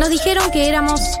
Nos dijeron que éramos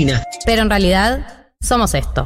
Pero en realidad somos esto.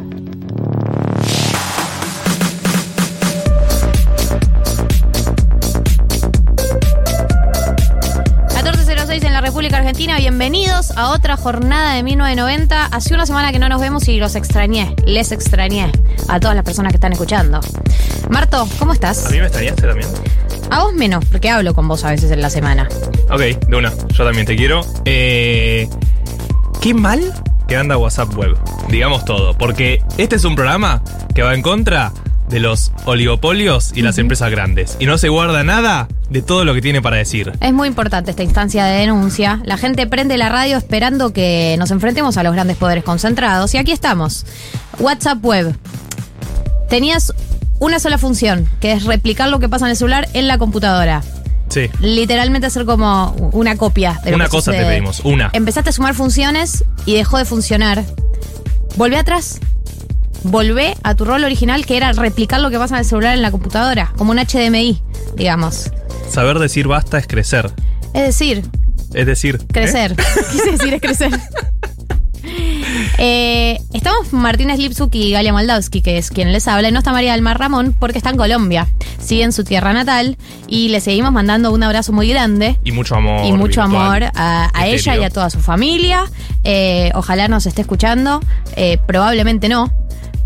República Argentina, bienvenidos a otra jornada de 1990. Hace una semana que no nos vemos y los extrañé, les extrañé a todas las personas que están escuchando. Marto, ¿cómo estás? ¿A mí me extrañaste también? A vos menos, porque hablo con vos a veces en la semana. Ok, de una, yo también te quiero. Eh, qué mal que anda WhatsApp Web, digamos todo, porque este es un programa que va en contra de los oligopolios y las empresas grandes. Y no se guarda nada de todo lo que tiene para decir. Es muy importante esta instancia de denuncia. La gente prende la radio esperando que nos enfrentemos a los grandes poderes concentrados. Y aquí estamos. WhatsApp Web. Tenías una sola función, que es replicar lo que pasa en el celular en la computadora. Sí. Literalmente hacer como una copia de lo Una que cosa te pedimos, una. Empezaste a sumar funciones y dejó de funcionar. Volvé atrás. Volvé a tu rol original, que era replicar lo que pasa en el celular en la computadora, como un HDMI, digamos. Saber decir basta es crecer. Es decir, Es decir. ¿eh? crecer. Quise decir es crecer. Eh, estamos Martínez Lipsuk y Galia Moldavsky, que es quien les habla, y no está María del Mar Ramón porque está en Colombia. Sigue en su tierra natal y le seguimos mandando un abrazo muy grande. Y mucho amor. y mucho virtual, amor a, a ella y a toda su familia. Eh, ojalá nos esté escuchando. Probablemente no.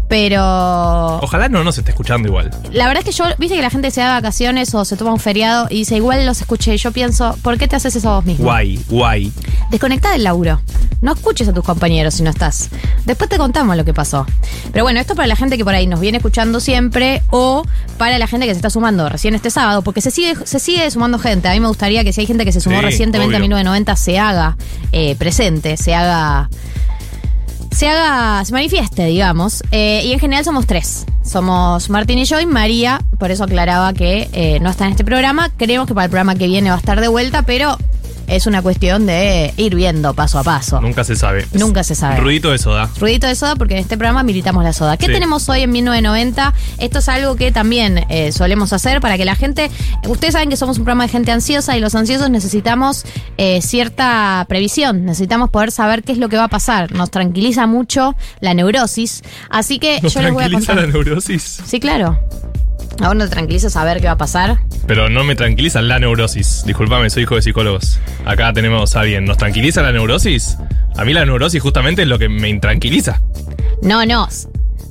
Pero Ojalá no nos esté escuchando igual. la verdad es que yo, viste que la gente se da vacaciones o se toma un feriado y dice, igual los escuché. Y yo pienso, ¿por qué te haces eso a vos mismo? Guay, guay. Desconecta del laburo. No escuches a tus compañeros si no estás. Después te contamos lo que pasó. Pero bueno, esto para la gente que por ahí nos viene escuchando siempre o para la gente que se está sumando recién este sábado, porque se sigue, se sigue sumando gente. A mí me gustaría que si hay gente que se sumó Sí, recientemente a obvio. 1990 se haga eh, presente, se haga se haga, se manifieste, digamos. Eh, y en general somos tres. Somos Martín y yo y María, por eso aclaraba que eh, no está en este programa. Creemos que para el programa que viene va a estar de vuelta, pero es una cuestión de ir viendo paso a paso. Nunca se sabe. Nunca se sabe. Ruidito de soda. Ruidito de soda, porque en este programa militamos la soda. ¿Qué Sí. tenemos hoy en 1990? Esto es algo que también eh, solemos hacer para que la gente. Ustedes saben que somos un programa de gente ansiosa y los ansiosos necesitamos eh, cierta previsión. Necesitamos poder saber qué es lo que va a pasar. Nos tranquiliza mucho la neurosis. Así que ¿Nos yo les voy a tranquiliza contar. la neurosis? Sí, claro. ¿A vos no te tranquiliza saber qué va a pasar? Pero no me tranquiliza la neurosis. Disculpame, soy hijo de psicólogos. Acá tenemos a alguien. ¿Nos tranquiliza la neurosis? A mí la neurosis justamente es lo que me intranquiliza. No, no.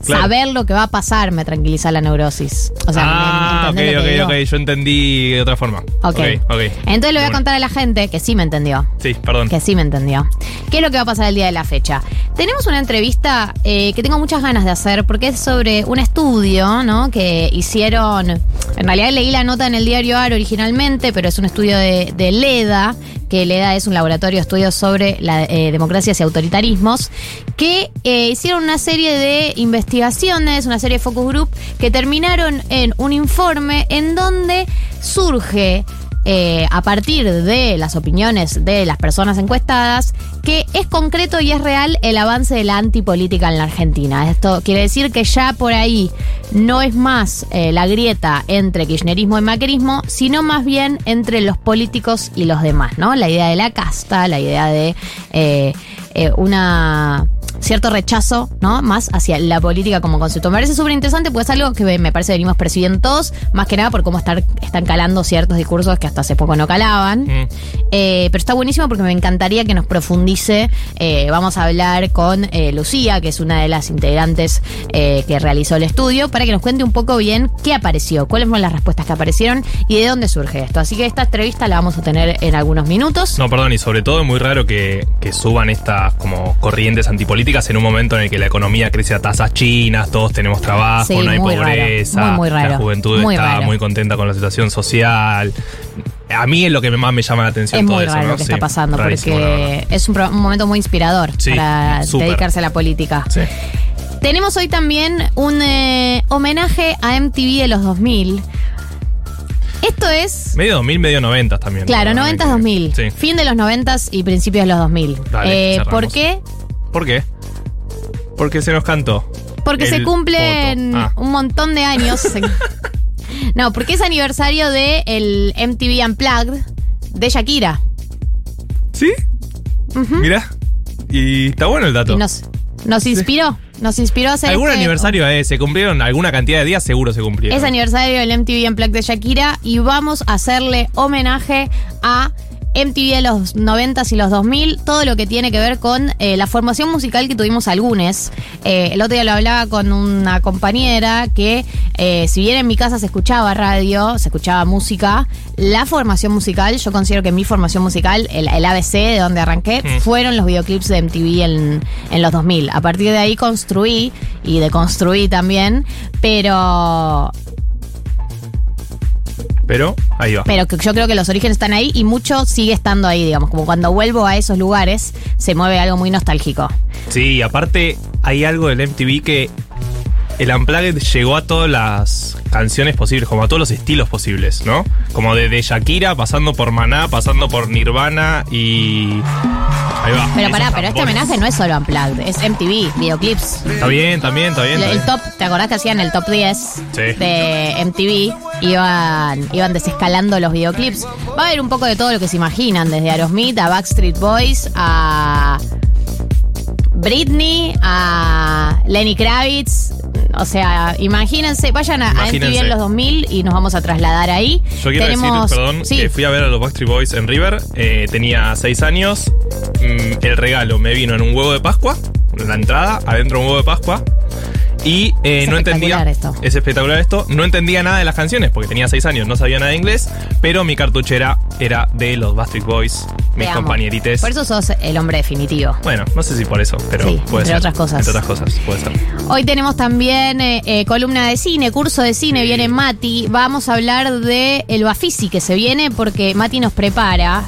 Claro. Saber lo que va a pasar me tranquiliza la neurosis. O sea, ah, ¿me- me ok, ok, digo? ok. Yo entendí de otra forma. Ok. ok. Entonces le voy a contar a la gente que sí me entendió. Sí, perdón. Que sí me entendió. ¿Qué es lo que va a pasar el día de la fecha? Tenemos una entrevista eh, que tengo muchas ganas de hacer porque es sobre un estudio, ¿no? Que hicieron. En realidad leí la nota en el diario AR originalmente, pero es un estudio de, de LEDA, que LEDA es un laboratorio de estudios sobre eh, democracias y autoritarismos, que eh, hicieron una serie de investigaciones, una serie de focus group, que terminaron en un informe en donde surge eh, a partir de las opiniones de las personas encuestadas, que es concreto y es real el avance de la antipolítica en la Argentina. Esto quiere decir que ya por ahí no es más eh, la grieta entre kirchnerismo y macrismo, sino más bien entre los políticos y los demás, ¿no? La idea de la casta, la idea de eh, una cierto rechazo, ¿no? Más hacia la política como concepto. Me parece súper interesante porque es algo que me parece que venimos percibiendo todos, más que nada por cómo estar, están calando ciertos discursos que hasta hace poco no calaban. Mm. Eh, pero está buenísimo porque me encantaría que nos profundice. Eh, vamos a hablar con eh, Lucía, que es una de las integrantes que realizó el estudio, para que nos cuente un poco bien qué apareció, cuáles fueron las respuestas que aparecieron y de dónde surge esto. Así que esta entrevista la vamos a tener en algunos minutos. No, perdón, y sobre todo es muy raro que, que suban estas como corrientes antipolíticas en un momento en el que la economía crece a tasas chinas, todos tenemos trabajo, Sí, no hay raro, pobreza, muy, muy raro, la juventud muy está raro. muy contenta con la situación social. A mí es lo que más me llama la atención Es todo muy eso, raro ¿no? lo que Sí, está pasando rarísimo, porque es un, momento muy inspirador Sí, para dedicarse a la política. Tenemos hoy también un eh, homenaje a MTV de los 2000. Esto es, Medio 2000, medio 90 también. claro, ¿no? 90-2000. Sí. Fin de los 90 y principios de los 2000. Dale, Eh. ¿Por qué? ¿Por qué? Porque se nos cantó. Porque se cumplen. Ah. un montón de años. no, porque es aniversario de el MTV Unplugged de Shakira. ¿Sí? Mira. Y está bueno el dato. Y nos, nos inspiró. Nos inspiró a hacer ¿Algún este- aniversario eh, se cumplieron? ¿Alguna cantidad de días? Seguro se cumplieron. Es aniversario del MTV Unplugged de Shakira y vamos a hacerle homenaje a MTV de los 90s y los 2000, todo lo que tiene que ver con eh, la formación musical que tuvimos algunos. Eh, el otro día lo hablaba con una compañera que, eh, si bien en mi casa se escuchaba radio, se escuchaba música, la formación musical, yo considero que mi formación musical, el, el ABC de donde arranqué, Mm. fueron los videoclips de MTV en, en los 2000. A partir de ahí construí y deconstruí también, pero Pero ahí va. pero que yo creo que los orígenes están ahí y mucho sigue estando ahí, digamos, como cuando vuelvo a esos lugares se mueve algo muy nostálgico. Sí, aparte hay algo del MTV que el Unplugged llegó a todas las canciones posibles, como a todos los estilos posibles, ¿no? Como desde Shakira, pasando por Maná, pasando por Nirvana y... Ahí va. Pero pará, pero este homenaje no es solo Unplugged, es MTV, videoclips. Está bien, también, está bien. El, está el bien. top, ¿te acordás que hacían el top 10 Sí. de MTV? Iban, iban desescalando los videoclips. Va a haber un poco de todo lo que se imaginan, desde Aerosmith a Backstreet Boys a Britney a Lenny Kravitz. O sea, imagínense, vayan a, a MTV en los 2000 y nos vamos a trasladar ahí. Yo quiero Tenemos, decir, perdón, sí, que fui a ver a los Backstreet Boys en River, eh, tenía 6 años, mm, el regalo me vino en un huevo de Pascua, en la entrada, adentro un huevo de Pascua, y eh, Es no entendía... esto. Es espectacular esto, no entendía nada de las canciones, porque tenía 6 años, no sabía nada de inglés, pero mi cartuchera era de los Backstreet Boys, mis te compañerites. Por eso sos el hombre definitivo. Bueno, no sé si por eso, pero Sí, puede entre ser. otras cosas. Entre otras cosas, puede ser. Hoy tenemos también eh, eh, columna de cine, curso de cine, viene Mati. Vamos a hablar de el Bafisi que se viene porque Mati nos prepara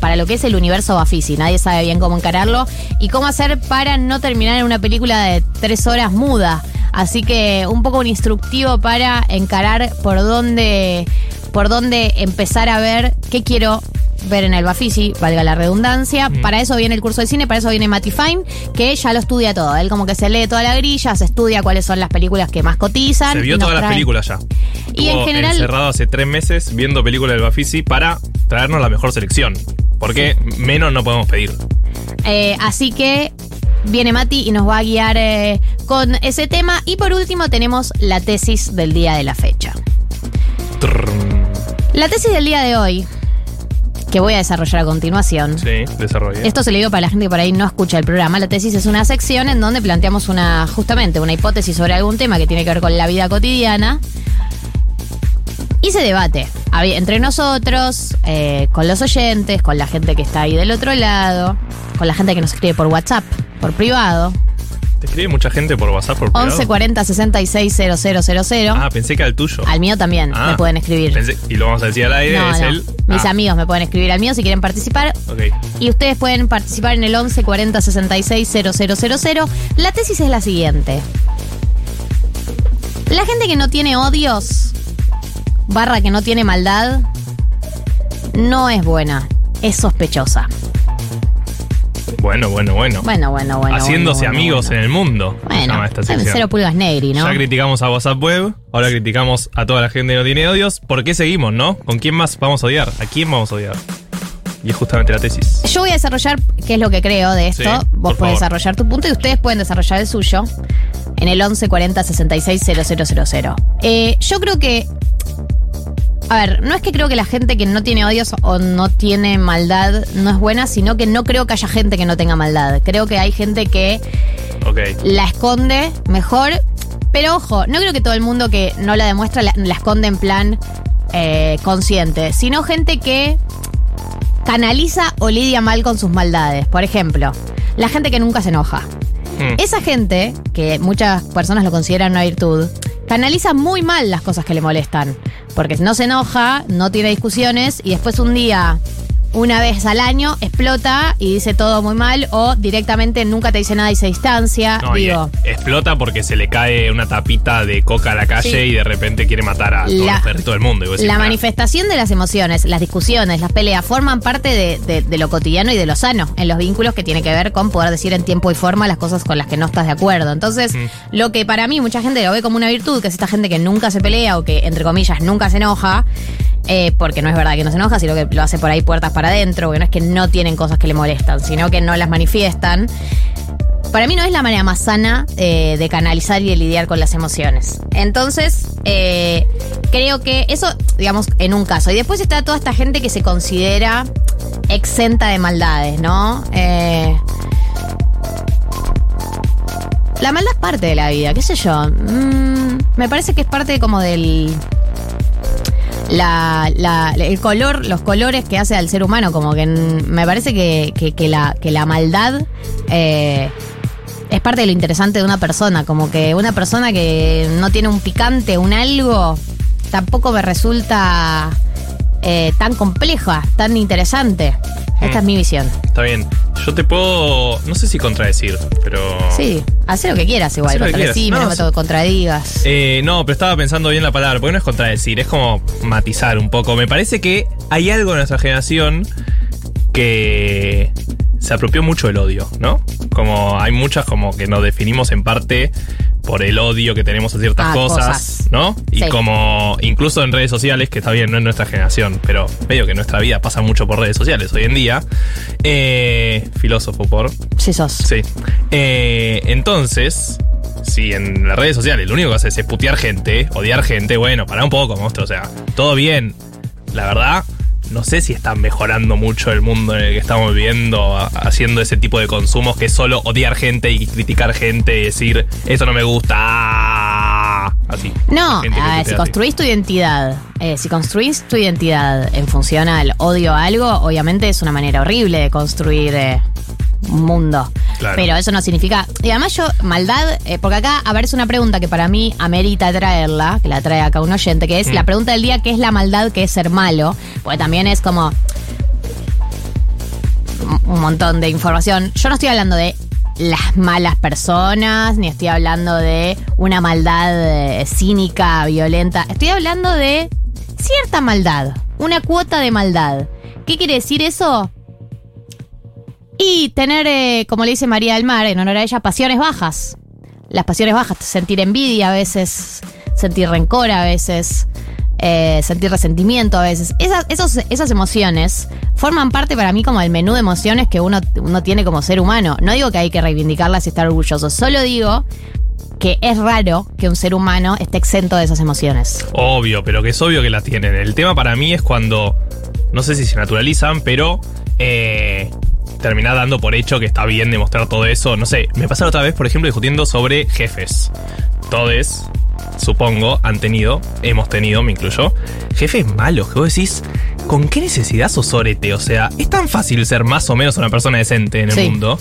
para lo que es el universo Bafisi. Nadie sabe bien cómo encararlo y cómo hacer para no terminar en una película de tres horas muda. Así que un poco un instructivo para encarar por dónde, por dónde empezar a ver qué quiero ver en el Bafisi, valga la redundancia. Mm. Para eso viene el curso de cine, para eso viene Matty Fine, que ya lo estudia todo. Él como que se lee toda la grilla, se estudia cuáles son las películas que más cotizan. Se vio todas las películas ya. Y en general- encerrado hace tres meses viendo películas del Bafisi para traernos la mejor selección. Porque menos no podemos pedir. Eh, así que viene Mati y nos va a guiar eh, con ese tema. Y por último tenemos la tesis del día de la fecha. La tesis del día de hoy, que voy a desarrollar a continuación. Sí, desarrolle. Esto se le digo para la gente que por ahí no escucha el programa. La tesis es una sección en donde planteamos una, justamente, una hipótesis sobre algún tema que tiene que ver con la vida cotidiana. Y se debate entre nosotros, eh, con los oyentes, con la gente que está ahí del otro lado, con la gente que nos escribe por WhatsApp, por privado. ¿Te escribe mucha gente por WhatsApp por privado? 11 40 66 000. Ah, pensé que el tuyo. Al mío también Ah, me pueden escribir. pensé- y lo vamos a decir al aire, No, es no. él. Mis Ah, amigos me pueden escribir al mío si quieren participar. Ok. Y ustedes pueden participar en el 11 40 66 000. La tesis es la siguiente. La gente que no tiene odios, barra que no tiene maldad, no es buena, es sospechosa. Bueno, bueno, bueno. Bueno, bueno, bueno. Haciéndose bueno, amigos bueno. en el mundo. Bueno, esta cero pulgas negri, ¿no? Ya criticamos a WhatsApp Web, ahora criticamos a toda la gente que no tiene odios. ¿Por qué seguimos, no? ¿Con quién más vamos a odiar? ¿A quién vamos a odiar? Y es justamente la tesis. Yo voy a desarrollar qué es lo que creo de esto. Sí, Vos favor. desarrollar tu punto y ustedes pueden desarrollar el suyo en el 1140 66 000. Eh, yo creo que. A ver, no es que creo que la gente que no tiene odios o no tiene maldad no es buena, sino que no creo que haya gente que no tenga maldad. Creo que hay gente que la esconde mejor. Pero ojo, no creo que todo el mundo que no la demuestra la, la esconde en plan eh, consciente, sino gente que canaliza o lidia mal con sus maldades. Por ejemplo, la gente que nunca se enoja. Hmm. Esa gente, que muchas personas lo consideran una virtud, canaliza muy mal las cosas que le molestan. Porque no se enoja, no tiene discusiones y después un día, una vez al año, explota y dice todo muy mal o directamente nunca te dice nada y se distancia. No, Digo, explota porque se le cae una tapita de coca a la calle Sí. y de repente quiere matar a La- los perritos del mundo. Decís, La manifestación de las emociones, las discusiones, las peleas forman parte de, de- de lo cotidiano y de lo sano en los vínculos que tiene que ver con poder decir en tiempo y forma las cosas con las que no estás de acuerdo. Entonces, Mm. lo que para mí mucha gente lo ve como una virtud, que es esta gente que nunca se pelea o que, entre comillas, nunca se enoja, eh, porque no es verdad que no se enoja, sino que lo hace por ahí puertas para adentro, porque no es que no tienen cosas que le molestan, sino que no las manifiestan. Para mí no es la manera más sana eh, de canalizar y de lidiar con las emociones. Entonces, eh, creo que eso, digamos, en un caso. Y después está toda esta gente que se considera exenta de maldades, ¿no? La maldad es parte de la vida, qué sé yo. Mm, me parece que es parte como del... La, la- el color, los colores que hace al ser humano, como que me parece que, que- que la, que la maldad eh, es parte de lo interesante de una persona, como que una persona que no tiene un picante, un algo, tampoco me resulta eh, tan compleja, tan interesante. Esta Mm. es mi visión. Está bien. Yo te puedo, no sé si contradecir, pero... Sí, haz lo que quieras igual, contradecime, no, No, me contradigas. Eh, no, pero estaba pensando bien la palabra, porque no es contradecir, es como matizar un poco. Me parece que hay algo en nuestra generación que se apropió mucho del odio, ¿no? Como hay muchas como que nos definimos en parte por el odio que tenemos a ciertas Ah, cosas, cosas. ¿no? Y como incluso en redes sociales, que está bien, no es nuestra generación, pero medio que nuestra vida pasa mucho por redes sociales hoy en día. Eh, filósofo por... Sí sos. Sí. Eh, entonces, si en las redes sociales lo único que haces es putear gente, odiar gente, bueno, para un poco, monstruo. O sea, todo bien. La verdad, no sé si está mejorando mucho el mundo en el que estamos viviendo haciendo ese tipo de consumos que es solo odiar gente y criticar gente y decir, eso no me gusta. ah", Así. No, a ver, si así. construís tu identidad, eh, si construís tu identidad en función al odio a algo, obviamente es una manera horrible de construir eh, un mundo. Claro. Pero eso no significa. Y además, yo, maldad, eh, porque acá, a ver, es una pregunta que para mí amerita traerla, que la trae acá un oyente, que es Mm. la pregunta del día: ¿qué es la maldad? ¿Qué es ser malo? Porque también es como un montón de información. Yo no estoy hablando de las malas personas, ni estoy hablando de una maldad eh, cínica, violenta. Estoy hablando de cierta maldad, una cuota de maldad. ¿Qué quiere decir eso? Y tener, eh, como le dice María del Mar, en honor a ella, pasiones bajas. Las pasiones bajas, sentir envidia a veces, sentir rencor a veces, eh, sentir resentimiento a veces. Esas, esas emociones forman parte para mí como del menú de emociones que uno, uno tiene como ser humano. No digo que hay que reivindicarlas y estar orgulloso, solo digo que es raro que un ser humano esté exento de esas emociones. Obvio, pero que es obvio que las tienen. El tema para mí es cuando, no sé si se naturalizan, pero eh, terminás dando por hecho que está bien demostrar todo eso. No sé, me pasa la otra vez, por ejemplo, discutiendo sobre jefes. Todes, supongo, han tenido, hemos tenido, me incluyo, jefes malos, que vos decís, ¿con qué necesidad sos sorete? O sea, es tan fácil ser más o menos una persona decente en el Sí. mundo.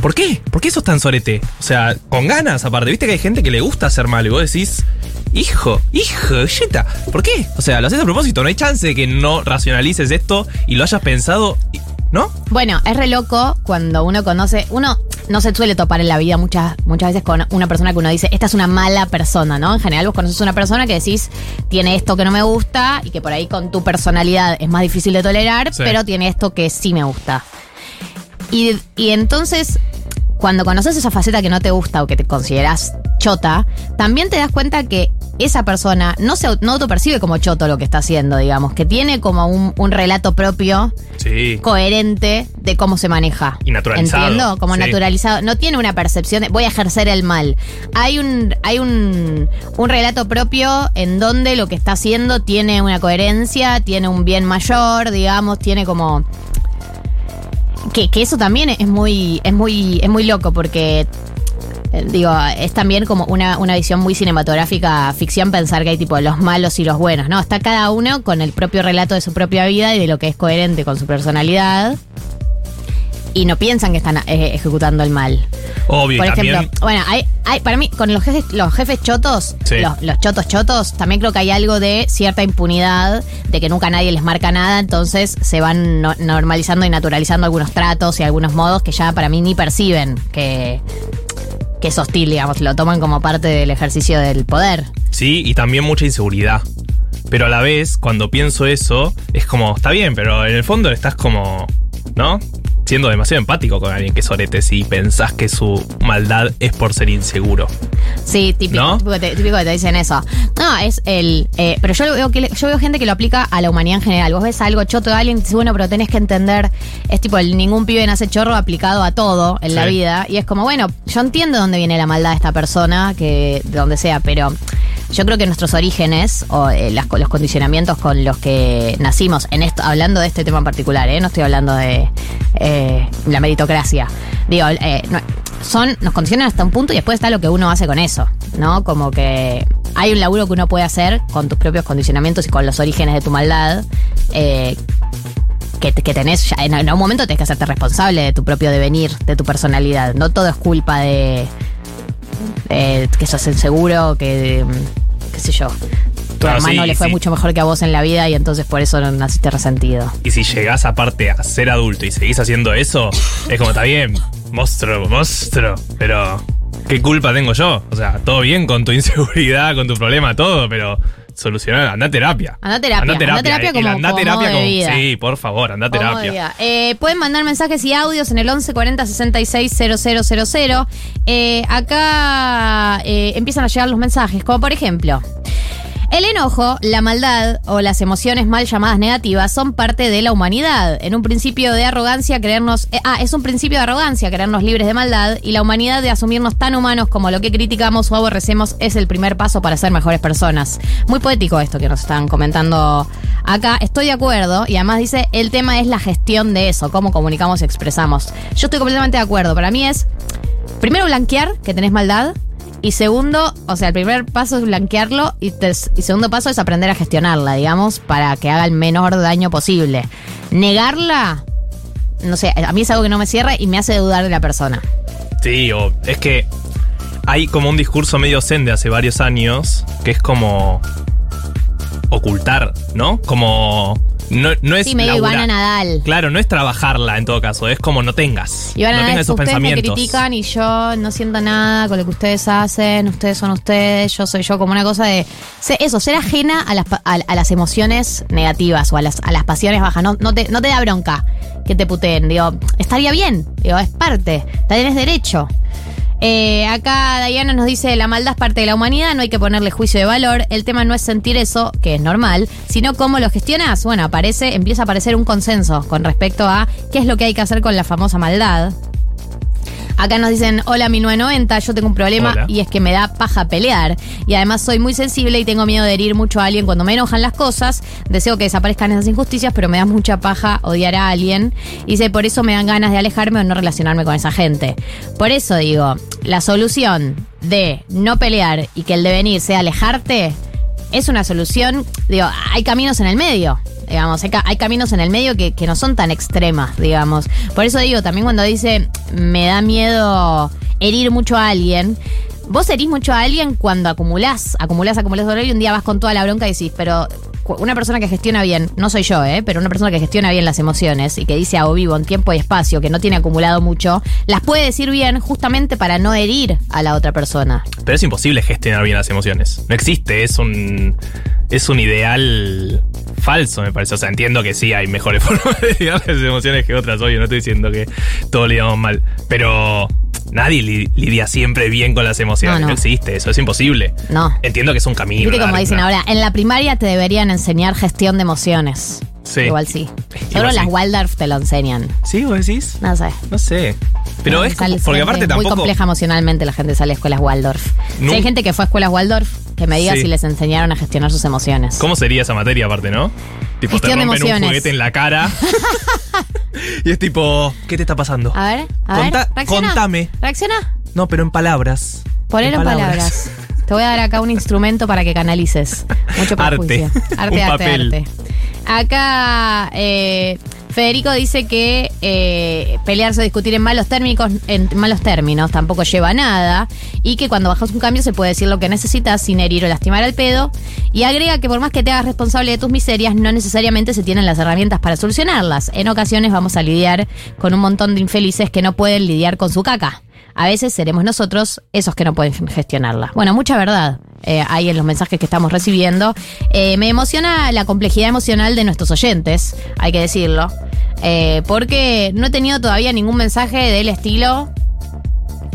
¿Por qué? ¿Por qué sos tan sorete? O sea, con ganas, aparte. Viste que hay gente que le gusta ser malo y vos decís, hijo, hijo, yeta, ¿por qué? O sea, lo haces a propósito, no hay chance de que no racionalices esto y lo hayas pensado, ¿no? Bueno, es re loco cuando uno conoce. Uno no se suele topar en la vida muchas, muchas veces con una persona que uno dice, esta es una mala persona, ¿no? En general, vos conoces una persona que decís, tiene esto que no me gusta y que por ahí con tu personalidad es más difícil de tolerar, Sí. pero tiene esto que sí me gusta. Y, y entonces, cuando conoces esa faceta que no te gusta o que te consideras chota, también te das cuenta que esa persona no se no autopercibe como choto lo que está haciendo, digamos, que tiene como un, un relato propio Sí. coherente de cómo se maneja. Y naturalizado, ¿Entiendo? Como sí. naturalizado. No tiene una percepción de voy a ejercer el mal. Hay un, hay un, un relato propio en donde lo que está haciendo tiene una coherencia, tiene un bien mayor, digamos, tiene como. Que, que eso también es muy, es muy, es muy loco porque eh, digo, es también como una, una visión muy cinematográfica, ficción, pensar que hay tipo los malos y los buenos, ¿no? Está cada uno con el propio relato de su propia vida y de lo que es coherente con su personalidad. Y no piensan que están eh, ejecutando el mal. Obvio, Por ejemplo, también. bueno, hay, hay, para mí, con los jefes, los jefes chotos, Sí. los, los chotos chotos, también creo que hay algo de cierta impunidad, de que nunca nadie les marca nada, entonces se van no- normalizando y naturalizando algunos tratos y algunos modos que ya para mí ni perciben que, que es hostil, digamos, lo toman como parte del ejercicio del poder. Sí, y también mucha inseguridad. Pero a la vez, cuando pienso eso, es como, está bien, pero en el fondo estás como, ¿no? Siendo demasiado empático con alguien que es orete si pensás que su maldad es por ser inseguro. Sí, típico, ¿No? típico, que te, típico que te dicen eso. No, es el. eh, pero yo veo que yo veo gente que lo aplica a la humanidad en general. Vos ves algo choto de alguien y dices, bueno, pero tenés que entender. Es tipo, el ningún pibe nace chorro aplicado a todo en la vida. Y es como, bueno, yo entiendo dónde viene la maldad de esta persona, que de donde sea, pero. Yo creo que nuestros orígenes o eh, las- los condicionamientos con los que nacimos, en esto, hablando de este tema en particular, ¿eh? no estoy hablando de eh, la meritocracia. Digo, eh, son, nos condicionan hasta un punto y después está lo que uno hace con eso, ¿no? Como que hay un laburo que uno puede hacer con tus propios condicionamientos y con los orígenes de tu maldad. eh, que, que tenés, en algún momento tenés que hacerte responsable de tu propio devenir, de tu personalidad. No todo es culpa de, que sos inseguro, que, qué sé yo. Tu Claro, hermano sí, le fue sí. mucho mejor que a vos en la vida y entonces por eso no naciste resentido. Y si llegás aparte a ser adulto y seguís haciendo eso, es como, está bien, monstruo, monstruo, pero ¿qué culpa tengo yo? O sea, todo bien con tu inseguridad, con tu problema, todo, pero solucionar, anda a terapia. Anda a terapia, anda a terapia como- anda como terapia de como- vida. Sí, por favor, anda a terapia. Eh, pueden mandar mensajes y audios en el 11 40 66 000. Eh, acá eh, empiezan a llegar los mensajes, como por ejemplo. El enojo, la maldad o las emociones mal llamadas negativas son parte de la humanidad. En un principio de arrogancia, creernos. eh, ah, es un principio de arrogancia, creernos libres de maldad. Y la humanidad de asumirnos tan humanos como lo que criticamos o aborrecemos es el primer paso para ser mejores personas. Muy poético esto que nos están comentando acá. Estoy de acuerdo. Y además dice: el tema es la gestión de eso, cómo comunicamos y expresamos. Yo estoy completamente de acuerdo. Para mí es. Primero, blanquear que tenés maldad. Y segundo, o sea, el primer paso es blanquearlo y, te- y segundo paso es aprender a gestionarla, digamos, para que haga el menor daño posible. Negarla, no sé, a mí es algo que no me cierra y me hace dudar de la persona. Sí, o es que hay como un discurso medio zen de hace varios años que es como ocultar, ¿no? Como no, no es Sí, medio. Ivana Nadal. Claro, no es trabajarla en todo caso, es como no tengas. Y van no a tengas esos ustedes me pensamientos. critican y yo no siento nada con lo que ustedes hacen, ustedes son ustedes, yo soy yo, como una cosa de... Eso, ser ajena a las, a, a las emociones negativas o a las, a las pasiones bajas, no, no, te, no te da bronca que te puteen, digo, estaría bien, digo, es parte, tenés derecho. Eh, acá Diana nos dice, la maldad es parte de la humanidad, no hay que ponerle juicio de valor, el tema no es sentir eso, que es normal, sino cómo lo gestionas. Bueno, aparece, empieza a aparecer un consenso con respecto a qué es lo que hay que hacer con la famosa maldad. Acá nos dicen, hola 1990, yo tengo un problema Hola. y es que me da paja pelear. Y además soy muy sensible y tengo miedo de herir mucho a alguien cuando me enojan las cosas. Deseo que desaparezcan esas injusticias, pero me da mucha paja odiar a alguien. Y dice, por eso me dan ganas de alejarme o no relacionarme con esa gente. Por eso digo, la solución de no pelear y que el devenir sea alejarte es una solución, digo, hay caminos en el medio. Digamos, hay, hay caminos en el medio que, que no son tan extremas, digamos. Por eso digo, también cuando dice me da miedo herir mucho a alguien, vos herís mucho a alguien cuando acumulás, acumulás, acumulás dolor y un día vas con toda la bronca y decís, pero una persona que gestiona bien, no soy yo, ¿eh? pero una persona que gestiona bien las emociones y que dice hago vivo en tiempo y espacio, que no tiene acumulado mucho, las puede decir bien justamente para no herir a la otra persona. Pero es imposible gestionar bien las emociones. No existe, es un. Es un ideal falso, me parece. O sea, entiendo que sí hay mejores formas de lidiar las emociones que otras, obvio. No estoy diciendo que todos lidiamos mal. Pero nadie li- lidia siempre bien con las emociones. No, No, no. existe, eso es imposible. No. Entiendo que es un camino. Viste como dicen ahora, en la primaria te deberían enseñar gestión de emociones. Sí. Igual sí. Sí. las Waldorf te lo enseñan. ¿Sí, vos decís? No sé. No sé. Pero No, es como- porque aparte Muy tampoco. compleja emocionalmente la gente sale a escuelas Waldorf. Si hay gente que fue a escuelas Waldorf, que me diga Sí. si les enseñaron a gestionar sus emociones. ¿Cómo sería esa materia aparte, no? Tipo, Gestión te de rompen un juguete en la cara. y es tipo, ¿qué te está pasando? A ver, a Conta- ver. Reacciona. contame. Reacciona. No, pero en palabras. Ponelo en palabras. Te voy a dar acá un instrumento para que canalices. Mucho Arte. prejuicio. Arte, Un arte, papel. arte. Acá eh, Federico dice que eh, pelearse o discutir en malos términos, en malos términos tampoco lleva a nada y que cuando bajas un cambio se puede decir lo que necesitas sin herir o lastimar al pedo. Y agrega que por más que te hagas responsable de tus miserias, no necesariamente se tienen las herramientas para solucionarlas. En ocasiones vamos a lidiar con un montón de infelices que no pueden lidiar con su caca. A veces seremos nosotros esos que no pueden gestionarla. Bueno, mucha verdad eh, hay en los mensajes que estamos recibiendo. Eh, me emociona la complejidad emocional de nuestros oyentes, hay que decirlo. Eh, porque no he tenido todavía ningún mensaje del estilo.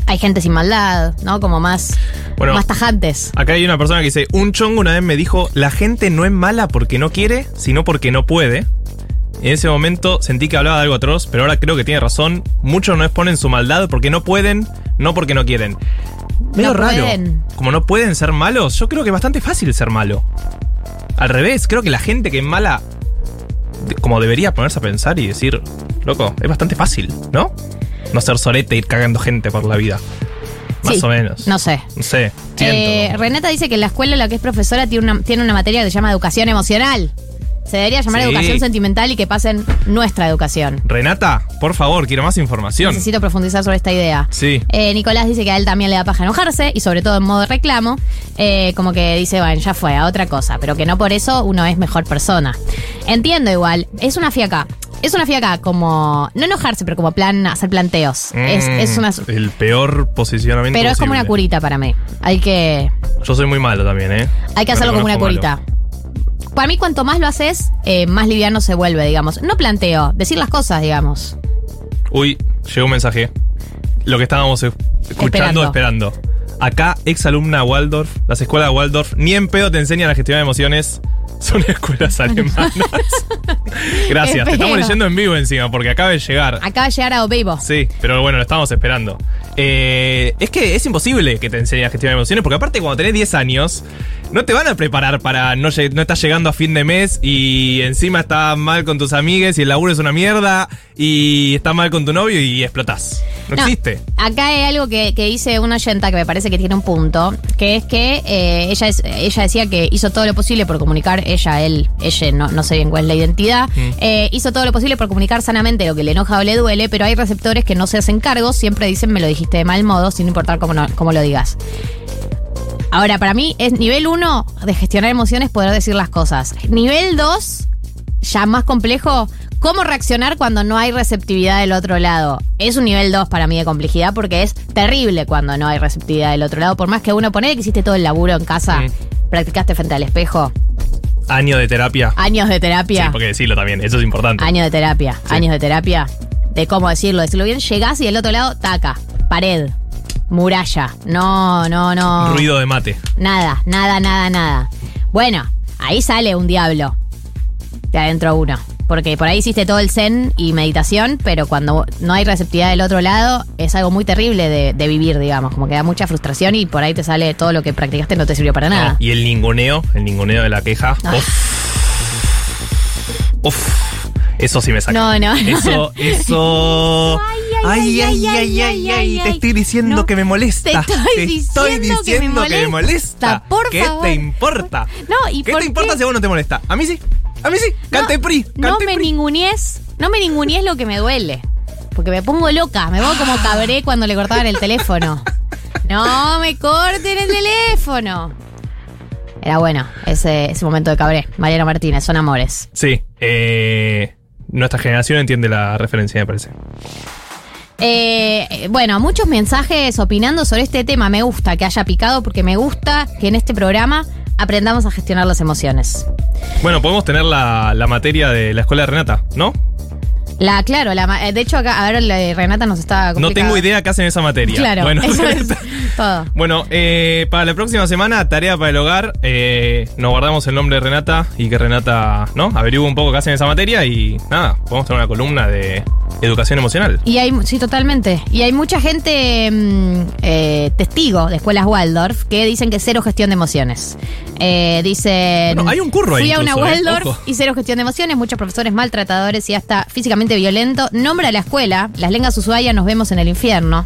Hay gente sin maldad, ¿no? Como más, Bueno. más tajantes. Acá hay una persona que dice, un chongo una vez me dijo, la gente no es mala porque no quiere, sino porque no puede. En ese momento sentí que hablaba de algo atroz, pero ahora creo que tiene razón. Muchos no exponen su maldad porque no pueden, no porque no quieren. Medio No raro. pueden. Como no pueden ser malos, yo creo que es bastante fácil ser malo. Al revés, creo que la gente que es mala, como debería ponerse a pensar y decir, loco, es bastante fácil, ¿no? No ser sorete e ir cagando gente por la vida. Más Sí, o menos. No sé. No sé. Eh, Renata dice que en la escuela la que es profesora tiene una, tiene una materia que se llama educación emocional. Se debería llamar Sí. educación sentimental y que pasen nuestra educación. Renata, por favor, quiero más información. Necesito profundizar sobre esta idea. Sí. Eh, Nicolás dice que a él también le da paja enojarse y sobre todo en modo de reclamo. Eh, como que dice, bueno, ya fue, a otra cosa, pero que no por eso uno es mejor persona. Entiendo igual, es una fiaca. Es una fiaca como, no enojarse, pero como plan, hacer planteos. es, Mm, es una... El peor posicionamiento. Pero es como una curita para mí. Hay que, Yo soy muy malo también, ¿eh? hay que Me hacerlo como una reconozco curita. Para mí, cuanto más lo haces, eh, más liviano se vuelve, digamos. No planteo, decir las cosas, digamos. Uy, llegó un mensaje. Lo que estábamos escuchando, esperando. Acá, ex alumna Waldorf, las escuelas Waldorf, ni en pedo te enseñan a gestionar emociones. Son escuelas alemanas. Gracias, te estamos leyendo en vivo encima, porque acaba de llegar. Acaba de llegar a Obeibo. Sí, pero bueno, lo estamos esperando. Eh, es que es imposible que te enseñen a gestionar emociones, porque aparte cuando tenés 10 años, no te van a preparar para no, no estás llegando a fin de mes y encima estás mal con tus amigues y el laburo es una mierda y estás mal con tu novio y explotás. No, No. existe. Acá hay algo que, que dice una oyenta que me parece que tiene un punto, que es que eh, ella, es- ella decía que hizo todo lo posible por comunicar, ella, él, ella, no, no sé bien cuál es la identidad, eh, hizo todo lo posible por comunicar sanamente lo que le enoja o le duele, pero hay receptores que no se hacen cargo, siempre dicen me lo dijiste de mal modo, sin importar cómo, no- cómo lo digas. Ahora, para mí es nivel 1 de gestionar emociones poder decir las cosas. Nivel 2, ya más complejo, cómo reaccionar cuando no hay receptividad del otro lado. Es un nivel 2 para mí de complejidad porque es terrible cuando no hay receptividad del otro lado. Por más que uno pone que hiciste todo el laburo en casa, practicaste frente al espejo, Año de terapia. años de terapia. Sí, porque decirlo también, eso es importante. Años de terapia, años de terapia. De cómo decirlo, decirlo bien. Llegás y del otro lado, taca, pared, muralla. No, no, no. Ruido de mate. Nada, nada, nada, nada. Bueno, ahí sale un diablo de adentro uno. Porque por ahí hiciste todo el zen y meditación, pero cuando no hay receptividad del otro lado, es algo muy terrible de, de vivir, digamos. Como que da mucha frustración y por ahí te sale todo lo que practicaste no te sirvió para nada. Y el ninguneo, el ninguneo de la queja. Ah. Uf. Uf. Eso sí me saca. No, no, no. Eso, eso. Ay, ay, ay, ay, ay, Te estoy diciendo No, que me molesta. te estoy estoy diciendo que me diciendo que me molesta. Por ¿Qué favor. te importa? No, ¿y ¿Qué por te importa qué? si a vos no te molesta? A mí sí. A mí sí. Cante PRI. No Cante me ningunees, no me ningunees lo que me duele. Porque me pongo loca, me pongo como cabré cuando le cortaban el teléfono. No me corten el teléfono. Era bueno ese, ese momento de Cabré. Mariano Martínez, son amores. Sí. eh, nuestra generación entiende la referencia, me parece. Eh, bueno, muchos mensajes opinando sobre este tema. Me gusta que haya picado porque me gusta que en este programa aprendamos a gestionar las emociones. Bueno, podemos tener la, la materia de la escuela de Renata, ¿no? La, claro, la, eh, de hecho acá, a ver, la- Renata nos está No tengo idea qué hacen esa materia. Claro, Bueno, eso es todo. Bueno, eh, para la próxima semana, tarea para el hogar. eh, nos guardamos el nombre de Renata y que Renata, ¿no? Averigüe un poco qué hacen esa materia y nada, podemos tener una columna de educación emocional. Y hay, sí, totalmente. Y hay mucha gente mm, eh, testigo de escuelas Waldorf que dicen que cero gestión de emociones. Dicen. Bueno, hay un curro ahí Fui a una incluso, Waldorf y cero gestión de emociones, muchos profesores maltratadores y hasta físicamente violento. Nombra la escuela, las lengas Ushuaia, nos vemos en el infierno.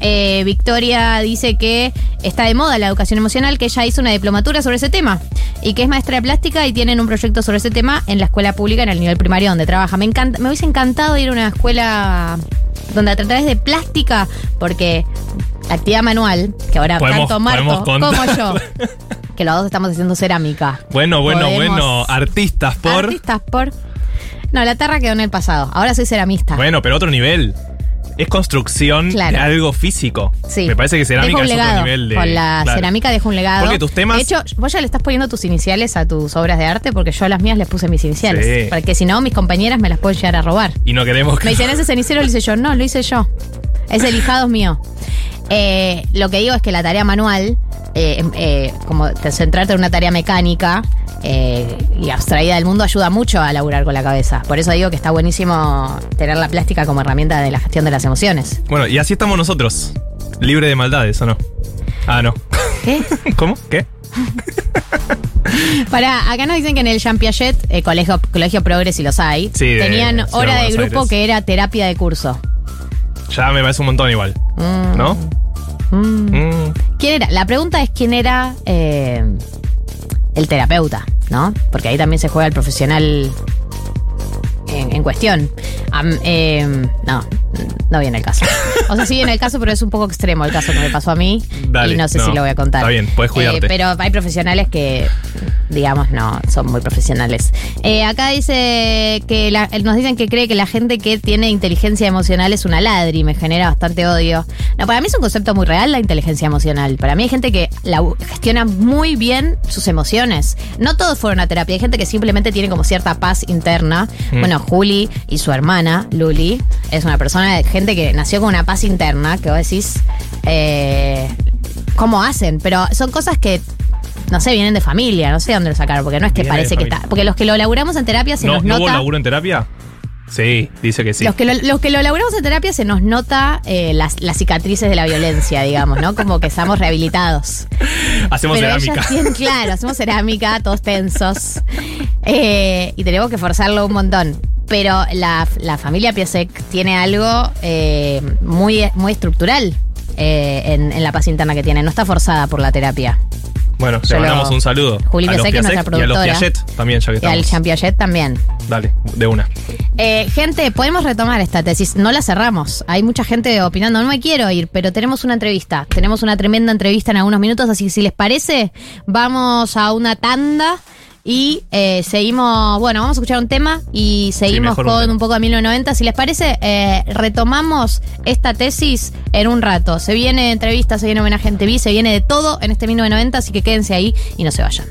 Eh, Victoria dice que está de moda la educación emocional, que ella hizo una diplomatura sobre ese tema y que es maestra de plástica y tienen un proyecto sobre ese tema en la escuela pública en el nivel primario donde trabaja. Me encanta, me hubiese encantado ir a una escuela donde a través de plástica, porque actividad manual, que ahora tanto Marco como yo, que los dos estamos haciendo cerámica. Bueno, bueno, Podemos- bueno. Artistas por. Artistas por. No, la terra quedó en el pasado. Ahora soy ceramista. Bueno, pero otro nivel. Es construcción Claro. de algo físico. Sí. Me parece que cerámica un es legado. otro nivel de. Con la claro. cerámica dejo un legado. Porque tus temas- De hecho, vos ya le estás poniendo tus iniciales a tus obras de arte porque yo a las mías les puse mis iniciales. Sí. Porque si no, mis compañeras me las pueden llegar a robar. Y no queremos que. Me dicen, ese cenicero lo hice yo. No, lo hice yo. Ese lijado es mío. Eh, lo que digo es que la tarea manual, eh, eh, como te centrarte en una tarea mecánica eh, y abstraída del mundo, ayuda mucho a laburar con la cabeza. Por eso digo que está buenísimo tener la plástica como herramienta de la gestión de las emociones. Bueno, y así estamos nosotros. Libre de maldades, ¿o no? Ah, no. ¿Qué? ¿Cómo? ¿Qué? Para, acá nos dicen que en el Jean Piaget, eh, colegio, colegio Progres y los hay, Sí, tenían hora de grupo Aires. que era terapia de curso. Ya me parece un montón igual. Mm. ¿No? Mm. ¿Quién era? La pregunta es quién era eh, el terapeuta, ¿no? Porque ahí también se juega el profesional en, en cuestión. Eh, no, no viene el caso. O sea, sí viene el caso, pero es un poco extremo el caso que me pasó a mí. Dale, y no sé no. si lo voy a contar. Está bien, puedes cuidarte. Eh, pero hay profesionales que, digamos, no son muy profesionales. Eh, acá dice que la- nos dicen que cree que la gente que tiene inteligencia emocional es una ladri, me genera bastante odio. No, para mí es un concepto muy real la inteligencia emocional. Para mí hay gente que la gestiona muy bien sus emociones. No todos fueron a terapia, hay gente que simplemente tiene como cierta paz interna. Mm. Bueno, Juli y su hermana, Luli, es una persona de gente que nació con una paz interna, que vos decís, eh, ¿cómo hacen? Pero son cosas que, no sé, vienen de familia, no sé dónde lo sacaron, porque no es que Viene parece que familia. está. Porque los que lo laburamos en terapia se ¿No, nos ¿no hubo nota. laburo en terapia? Sí, dice que sí. Los que, lo, los que lo laburamos en terapia se nos nota eh, las, las cicatrices de la violencia, digamos, ¿no? Como que estamos rehabilitados. Hacemos Pero cerámica. tienen, claro, hacemos cerámica, todos tensos. Eh, y tenemos que forzarlo un montón. Pero la, la familia Piasek tiene algo eh, muy, muy estructural eh, en, en la paz interna que tiene. No está forzada por la terapia. Bueno, Yo le mandamos lo- un saludo. Juli a los Piasek es nuestra y a los productora. Piaget también, ya que Y al estamos. Jean Piaget también. Dale, de una. Eh, gente, podemos retomar esta tesis. No la cerramos. Hay mucha gente opinando. No me quiero ir, pero tenemos una entrevista. Tenemos una tremenda entrevista en algunos minutos. Así que si les parece, vamos a una tanda y eh, seguimos. Bueno, vamos a escuchar un tema y seguimos un con un poco de 1990. Si les parece, eh, retomamos esta tesis en un rato. Se viene entrevista, se viene homenaje en TV, se viene de todo en este 1990. Así que quédense ahí y no se vayan.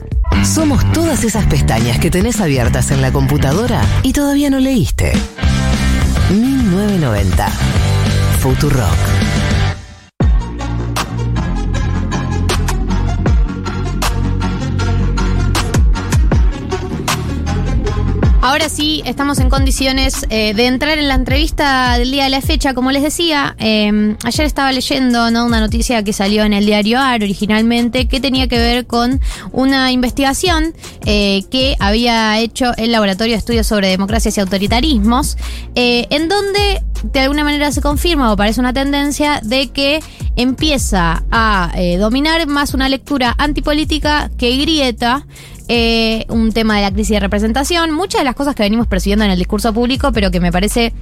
Somos todas esas pestañas que tenés abiertas en la computadora y todavía no leíste. 1990. Futurock. Ahora sí, estamos en condiciones eh, de entrar en la entrevista del día de la fecha. Como les decía, eh, ayer estaba leyendo una noticia que salió en el diario AR originalmente que tenía que ver con una investigación eh, que había hecho el Laboratorio de Estudios sobre Democracias y Autoritarismos, eh, en donde de alguna manera se confirma o parece una tendencia de que empieza a dominar más una lectura antipolítica que grieta eh, un tema de la crisis de representación, muchas de las cosas que venimos percibiendo en el discurso público, pero que me parece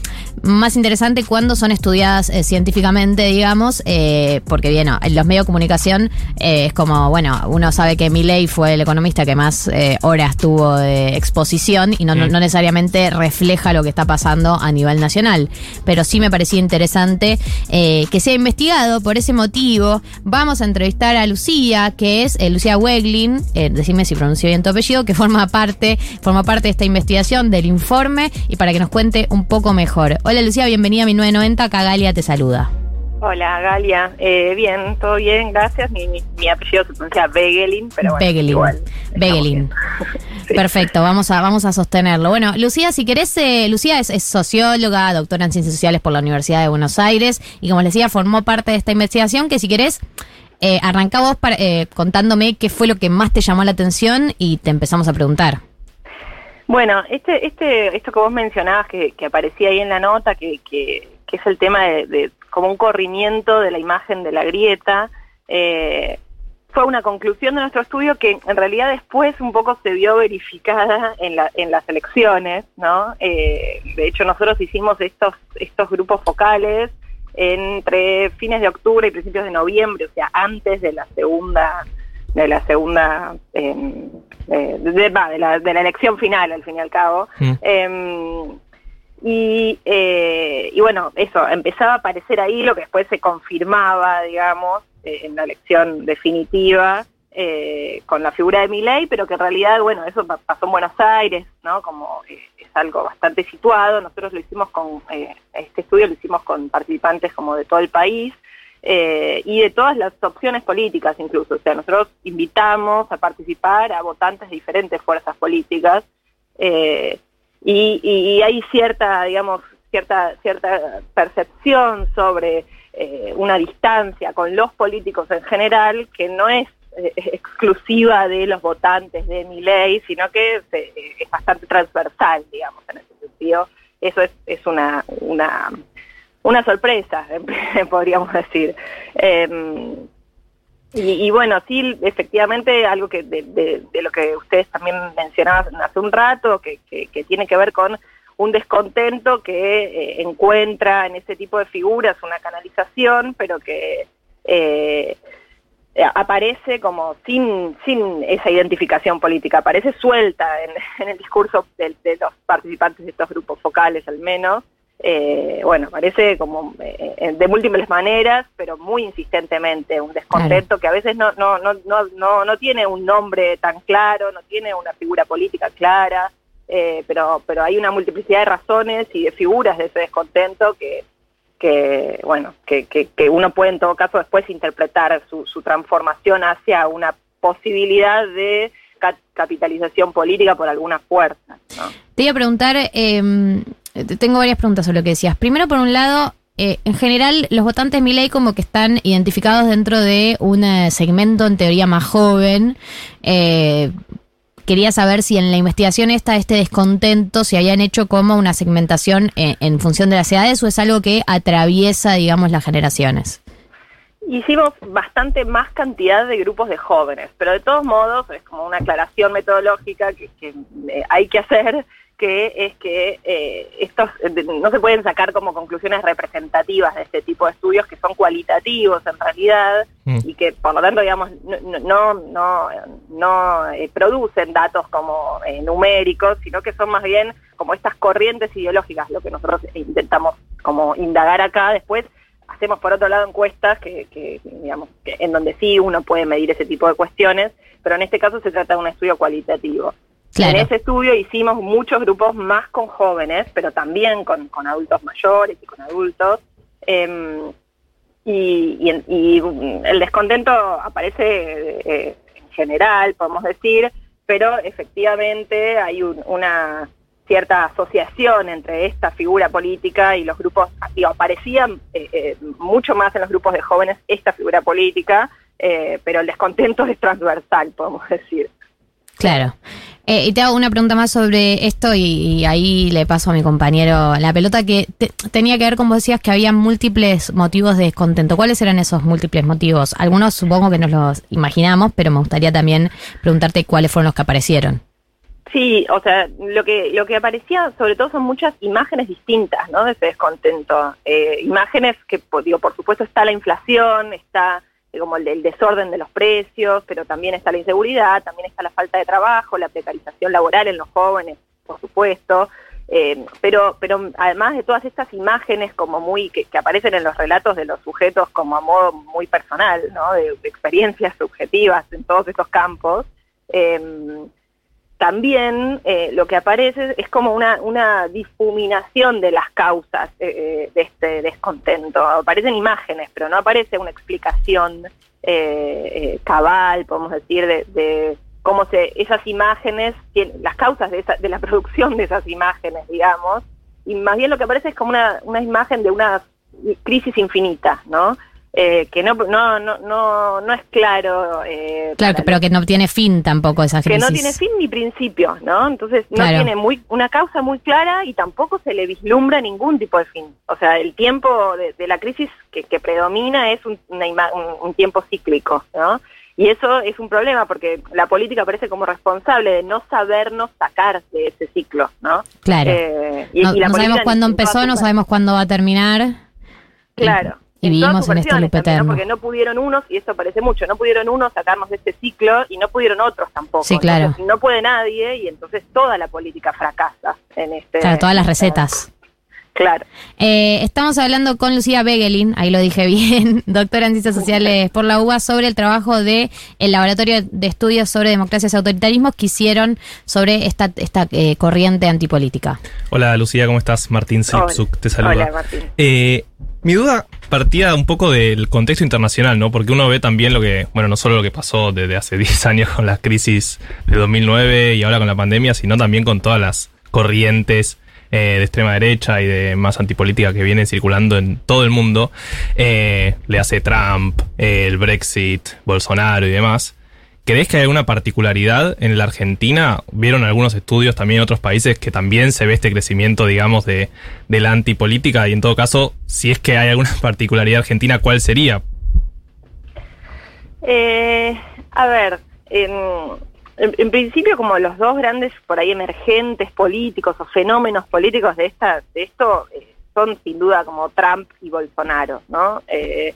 más interesante cuando son estudiadas eh, científicamente, digamos, eh, porque bien, no, en los medios de comunicación es como, bueno, uno sabe que Milley fue el economista que más horas tuvo de exposición y no, no- no necesariamente refleja lo que está pasando a nivel nacional, pero sí me parecía interesante eh, que sea investigado por ese motivo. Vamos a entrevistar a Lucía, que es eh, Lucía Weglin, eh, decime si pronuncio bien tu apellido, que forma parte, forma parte de esta investigación, del informe, y para que nos cuente un poco mejor. Hola Lucía, bienvenida a mi 990, acá Galia te saluda. Hola, Galia. Eh, bien, todo bien, gracias. Mi, mi, mi apellido se pronuncia Begelin, pero bueno, Begelin. igual. Begelin. Perfecto, vamos a, vamos a sostenerlo. Bueno, Lucía, si querés, eh, Lucía es, es socióloga, doctora en ciencias sociales por la Universidad de Buenos Aires y como les decía, formó parte de esta investigación que si querés, eh, arrancá vos para, eh, contándome qué fue lo que más te llamó la atención y te empezamos a preguntar. Bueno, este, este, esto que vos mencionabas que, que aparecía ahí en la nota, que, que, que es el tema de, de como un corrimiento de la imagen de la grieta, eh, fue una conclusión de nuestro estudio que en realidad después un poco se vio verificada en, la, en las elecciones, ¿no? Eh, de hecho, nosotros hicimos estos, estos grupos focales entre fines de octubre y principios de noviembre, o sea, antes de la segunda de la segunda eh, eh, de, va, de la, de la elección final al fin y al cabo Mm. Eh, y, eh, y bueno eso empezaba a aparecer ahí lo que después se confirmaba digamos eh, en la elección definitiva eh, con la figura de Milei pero que en realidad bueno eso pa- pasó en Buenos Aires no como eh, es algo bastante situado nosotros lo hicimos con eh, este estudio lo hicimos con participantes como de todo el país eh, y de todas las opciones políticas incluso. O sea, nosotros invitamos a participar a votantes de diferentes fuerzas políticas eh, y, y hay cierta, digamos, cierta, cierta percepción sobre eh, una distancia con los políticos en general que no es eh, exclusiva de los votantes de mi ley, sino que se- es bastante transversal, digamos, en ese sentido. Eso es, es una, una una sorpresa, podríamos decir. Eh, y, bueno, sí, efectivamente, algo que de, de- de lo que ustedes también mencionaban hace un rato, que, que- que tiene que ver con un descontento que eh, encuentra en ese tipo de figuras una canalización, pero que eh, eh, aparece como sin, sin esa identificación política, aparece suelta en, el discurso de, de los participantes de estos grupos focales al menos. Eh, bueno, parece como eh, de múltiples maneras, pero muy insistentemente, un descontento que a veces no, no, no, no, no, no tiene un nombre tan claro, no tiene una figura política clara, eh, pero, pero hay una multiplicidad de razones y de figuras de ese descontento que, que bueno, que, que, que uno puede en todo caso después interpretar su, su transformación hacia una posibilidad de ca- capitalización política por alguna fuerza. Te iba a preguntar, eh, te- tengo varias preguntas sobre lo que decías. Primero, por un lado, eh, en general, los votantes Milei como que están identificados dentro de un eh, segmento en teoría más joven. Eh, quería saber si en la investigación esta, este descontento, se habían hecho como una segmentación eh, en función de las edades o es algo que atraviesa, digamos, las generaciones. Hicimos bastante más cantidad de grupos de jóvenes, pero de todos modos es como una aclaración metodológica que, que, eh, hay que hacer, que es que eh, estos eh, no se pueden sacar como conclusiones representativas de este tipo de estudios que son cualitativos en realidad Mm. y que por lo tanto digamos no no no, no, eh, producen datos como eh, numéricos, sino que son más bien como estas corrientes ideológicas, lo que nosotros intentamos como indagar acá después hacemos por otro lado encuestas que, que, digamos que en donde sí uno puede medir ese tipo de cuestiones, pero en este caso se trata de un estudio cualitativo. En ese estudio hicimos muchos grupos más con jóvenes, pero también con, adultos mayores y con adultos. em, y, y y, el descontento aparece eh, en general, podemos decir, pero efectivamente hay un- una cierta asociación entre esta figura política y los grupos, digo, aparecían eh, eh, mucho más en los grupos de jóvenes esta figura política, eh, pero el descontento es transversal, podemos decir. Claro. Eh, y te hago una pregunta más sobre esto y, ahí le paso a mi compañero la pelota que te- tenía que ver con vos decías que había múltiples motivos de descontento. ¿Cuáles eran esos múltiples motivos? Algunos supongo que nos los imaginamos, pero me gustaría también preguntarte cuáles fueron los que aparecieron. Sí, o sea, lo que lo que aparecía sobre todo son muchas imágenes distintas, ¿no? De ese descontento. Eh, imágenes que, po- digo, por supuesto está la inflación, está como el, desorden de los precios, pero también está la inseguridad, también está la falta de trabajo, la precarización laboral en los jóvenes, por supuesto. Eh, pero, pero además de todas estas imágenes como muy que, aparecen en los relatos de los sujetos como a modo muy personal, ¿no? De, de experiencias subjetivas en todos estos campos. eh, también eh, lo que aparece es como una, una difuminación de las causas eh, eh, de este descontento. Aparecen imágenes, pero no aparece una explicación eh, eh, cabal, podemos decir, de, de cómo se esas imágenes, las causas de, esa- de la producción de esas imágenes, digamos. Y más bien lo que aparece es como una, una imagen de una crisis infinita, ¿no? Eh, que no, no, no, no, no es claro. eh, Claro, que, pero que no tiene fin tampoco esa que crisis. no tiene fin ni principio, ¿no? Entonces no Claro. tiene muy una causa muy clara y tampoco se le vislumbra ningún tipo de fin. O sea, el tiempo de, de la crisis que, que predomina es un, una ima- un- un tiempo cíclico, ¿no? Y eso es un problema porque la política parece como responsable de no sabernos sacar de ese ciclo, ¿no? Claro. Eh, y- no y la no sabemos cuándo empezó, no sabemos cuándo va a terminar. Claro. Y En vivimos en este loop también, ¿no? eterno. Porque no pudieron unos, y eso parece mucho, no pudieron unos sacarnos de este ciclo y no pudieron otros tampoco. Sí, claro. Entonces, no puede nadie y entonces toda la política fracasa en este. Claro, todas las recetas. Claro. Eh, estamos hablando con Lucía Begelin, ahí lo dije bien, doctora en Ciencias Sociales por la UBA, sobre el trabajo de el Laboratorio de Estudios sobre Democracias y Autoritarismos que hicieron sobre esta, esta eh, corriente antipolítica. Hola Lucía, ¿cómo estás? Martín Slipsuk te saluda. Hola, Martín. Eh, mi duda partía un poco del contexto internacional, ¿no? Porque uno ve también lo que, bueno, no solo lo que pasó desde hace 10 años con la crisis de 2009 y ahora con la pandemia, sino también con todas las corrientes eh, de extrema derecha y de más antipolítica que vienen circulando en todo el mundo. Eh, le hace Trump, eh, el Brexit, Bolsonaro y demás. ¿Crees que hay alguna particularidad en la Argentina? ¿Vieron algunos estudios también en otros países que también se ve este crecimiento, digamos, de, de la antipolítica? Y en todo caso, si es que hay alguna particularidad argentina, ¿cuál sería? Eh, a ver, en, en- principio como los dos grandes por ahí emergentes políticos o fenómenos políticos de esta de esto eh, son sin duda como Trump y Bolsonaro, ¿no? Eh,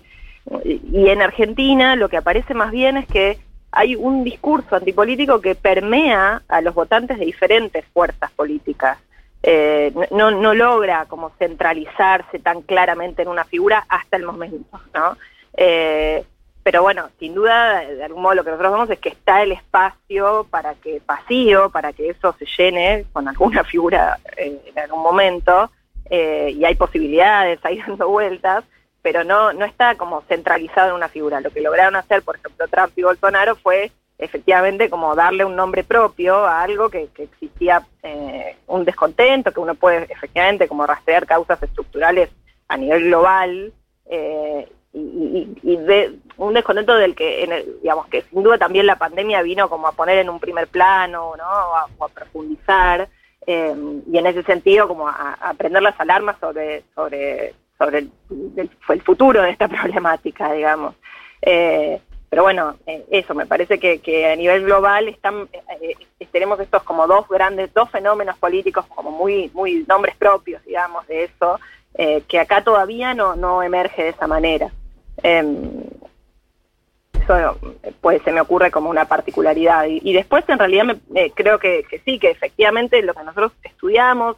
y en Argentina lo que aparece más bien es que hay un discurso antipolítico que permea a los votantes de diferentes fuerzas políticas. Eh, no, no logra como centralizarse tan claramente en una figura hasta el momento, ¿no? Eh, pero bueno, sin duda, de algún modo lo que nosotros vemos es que está el espacio para que vacío, para que eso se llene con alguna figura eh, en algún momento, eh, y hay posibilidades, hay dando vueltas, pero no, no está como centralizado en una figura. Lo que lograron hacer, por ejemplo, Trump y Bolsonaro fue efectivamente como darle un nombre propio a algo que, existía eh, un descontento, que uno puede efectivamente como rastrear causas estructurales a nivel global, eh, y, de un descontento del que, en el- digamos, que sin duda también la pandemia vino como a poner en un primer plano, ¿no? O a, o a profundizar, eh, y en ese sentido como a, a prender las alarmas sobre, sobre, sobre el, el futuro de esta problemática, digamos. Eh, pero bueno, eh, eso, me parece que, a nivel global están, eh, tenemos estos como dos grandes, dos fenómenos políticos como muy, muy nombres propios, digamos, de eso, que acá todavía no, no emerge de esa manera. Em, eso pues se me ocurre como una particularidad. Y, y después en realidad me, creo que, que sí, que efectivamente lo que nosotros estudiamos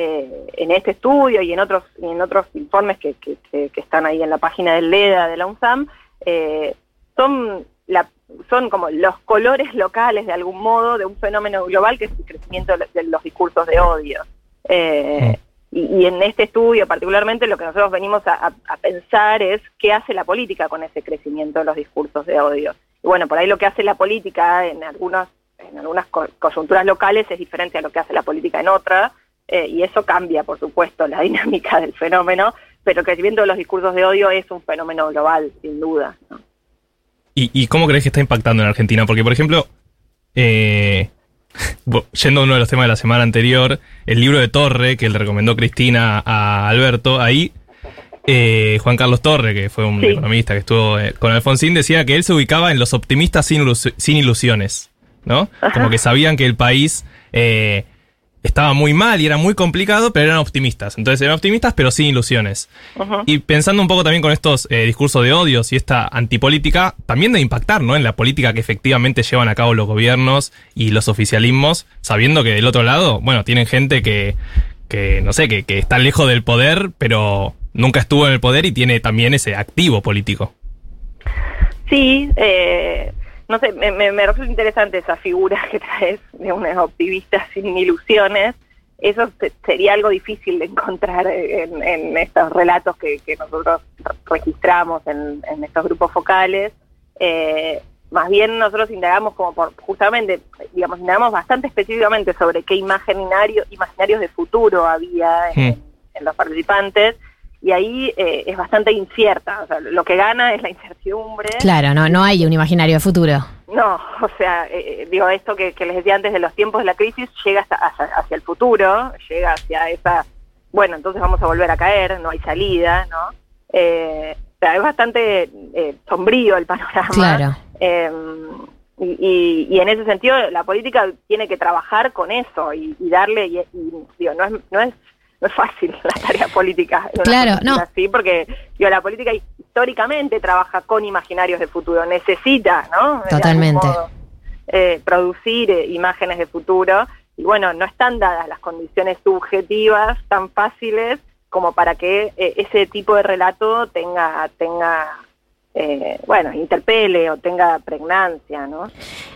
eh, en este estudio y en otros, y en otros informes que, que- que- que están ahí en la página del LEDA de la UNSAM, eh, son, la, son como los colores locales de algún modo de un fenómeno global que es el crecimiento de, los discursos de odio. Eh, y, y en este estudio particularmente lo que nosotros venimos a, a- a pensar es qué hace la política con ese crecimiento de los discursos de odio. Y bueno, por ahí lo que hace la política en algunas, en algunas co- coyunturas locales es diferente a lo que hace la política en otras, eh, y eso cambia, por supuesto, la dinámica del fenómeno, pero el crecimiento de los discursos de odio es un fenómeno global, sin duda. ¿no? ¿Y, y cómo crees que está impactando en Argentina? Porque, por ejemplo, eh, yendo a uno de los temas de la semana anterior, el libro de Torre, que le recomendó Cristina a Alberto, ahí eh, Juan Carlos Torre, que fue un Sí. economista que estuvo eh, con Alfonsín, decía que él se ubicaba en los optimistas sin, ilus- sin ilusiones, ¿no? Como que sabían que el país eh, estaba muy mal y era muy complicado, pero eran optimistas. Entonces eran optimistas, pero sin ilusiones. Y pensando un poco también con estos eh, discursos de odios y esta antipolítica, también de impactar, ¿no? En la política que efectivamente llevan a cabo los gobiernos y los oficialismos, sabiendo que del otro lado, bueno, tienen gente que, que no sé, que, que está lejos del poder, pero nunca estuvo en el poder y tiene también ese activo político. Sí, eh, no sé, me, me, me resulta interesante esa figura que traes de una optimista sin ilusiones. Eso se- sería algo difícil de encontrar en, en estos relatos que, que nosotros registramos en, en estos grupos focales. Eh, más bien nosotros indagamos como por, justamente, digamos, indagamos bastante específicamente sobre qué imaginario, imaginarios de futuro había en, en los participantes y ahí eh, es bastante incierta. O sea, lo que gana es la incertidumbre. Claro, no, no hay un imaginario de futuro. No, o sea, eh, eh, digo, esto que, que les decía antes de los tiempos de la crisis llega hasta, hacia, hacia el futuro, llega hacia esa, bueno, entonces vamos a volver a caer, no hay salida, ¿no? Eh, o sea, es bastante eh, sombrío el panorama. Claro. Eh, y, y- y en ese sentido, la política tiene que trabajar con eso y, y darle, y, y, digo, no es, no es no es fácil la tarea política. Claro, no. así, porque digo, la política históricamente trabaja con imaginarios de futuro, necesita, ¿no? Totalmente. modo, eh, producir eh, imágenes de futuro. Y bueno, no están dadas las condiciones subjetivas tan fáciles como para que eh, ese tipo de relato tenga, tenga eh, bueno, interpele o tenga pregnancia, ¿no?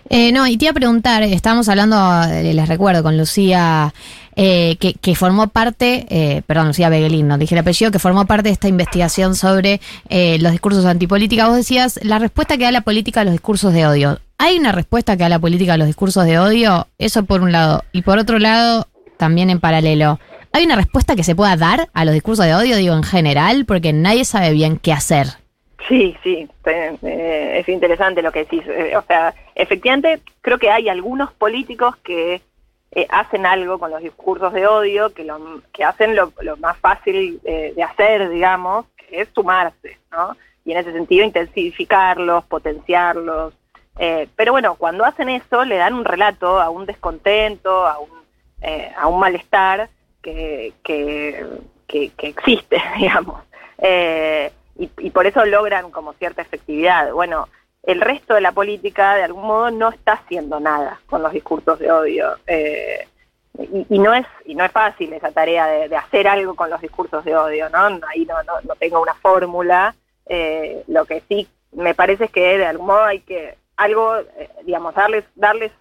Eh, no, y te iba a preguntar, estábamos hablando, eh, les recuerdo, con Lucía, eh, que, formó parte, eh, perdón, Lucía Beguelín, no dije el apellido, que formó parte de esta investigación sobre eh, los discursos antipolítica. Vos decías, la respuesta que da la política a los discursos de odio. ¿Hay una respuesta que da la política a los discursos de odio? Eso por un lado. Y por otro lado, también en paralelo, ¿hay una respuesta que se pueda dar a los discursos de odio, digo, en general? Porque nadie sabe bien qué hacer. Sí, sí, eh, es interesante lo que decís. Eh, o sea, efectivamente, creo que hay algunos políticos que eh, hacen algo con los discursos de odio, que, lo, que hacen lo, más fácil de hacer, digamos, que es sumarse, ¿no? Y en ese sentido, intensificarlos, potenciarlos. Pero bueno, cuando hacen eso, le dan un relato a un descontento, a un, a un malestar que, que, que, que existe, digamos. Eh, y, y por eso logran como cierta efectividad. Bueno, el resto de la política de algún modo no está haciendo nada con los discursos de odio. Eh, y, y no es y no es fácil esa tarea de, de hacer algo con los discursos de odio, ¿no? Ahí no, no, no tengo una fórmula. Eh, lo que sí me parece es que de algún modo hay que algo, eh, digamos, darles darles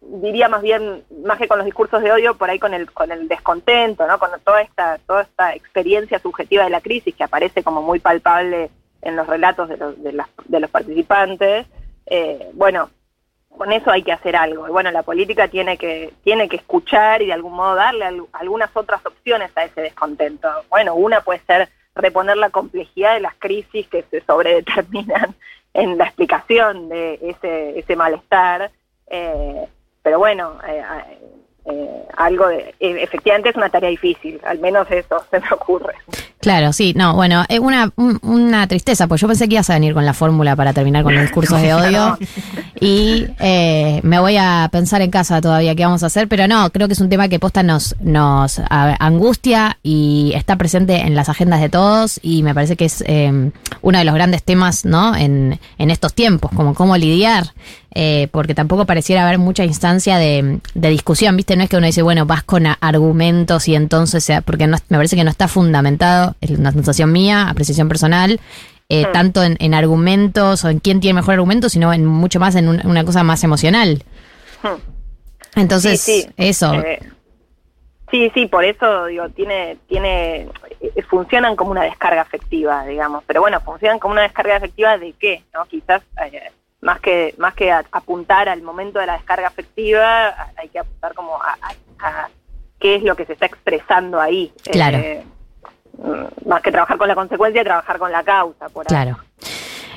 diría más bien más que con los discursos de odio por ahí con el con el descontento no con toda esta toda esta experiencia subjetiva de la crisis que aparece como muy palpable en los relatos de los de, las- de los participantes eh, bueno con eso hay que hacer algo. Y bueno la política tiene que tiene que escuchar y de algún modo darle al- algunas otras opciones a ese descontento. Bueno una puede ser reponer la complejidad de las crisis que se sobredeterminan en la explicación de ese ese malestar eh, pero bueno, eh, eh, algo de, eh, efectivamente es una tarea difícil, al menos eso se me ocurre. Claro, sí, no, bueno, es una, un- una tristeza, pues yo pensé que ibas a venir con la fórmula para terminar con los discursos de odio y eh, me voy a pensar en casa todavía qué vamos a hacer, pero no, creo que es un tema que posta nos, nos angustia y está presente en las agendas de todos y me parece que es eh, uno de los grandes temas, ¿no? En, en estos tiempos, como cómo lidiar, eh, porque tampoco pareciera haber mucha instancia de, de discusión, ¿viste? No es que uno dice, bueno, vas con argumentos y entonces, sea, porque no, me parece que no está fundamentado, es una sensación mía, apreciación personal, eh, Mm. tanto en, en argumentos o en quién tiene mejor argumento, sino en mucho más en un- una cosa más emocional. Entonces, Sí, sí. eso. Eh, sí, sí, por eso digo, tiene, tiene, eh, funcionan como una descarga afectiva, digamos, pero bueno, funcionan como una descarga afectiva de qué, ¿no? Quizás más que más que a- apuntar al momento de la descarga afectiva, hay que apuntar como a, a- a qué es lo que se está expresando ahí. Claro. Eh, mm, más que trabajar con la consecuencia, trabajar con la causa, por ahí. Claro.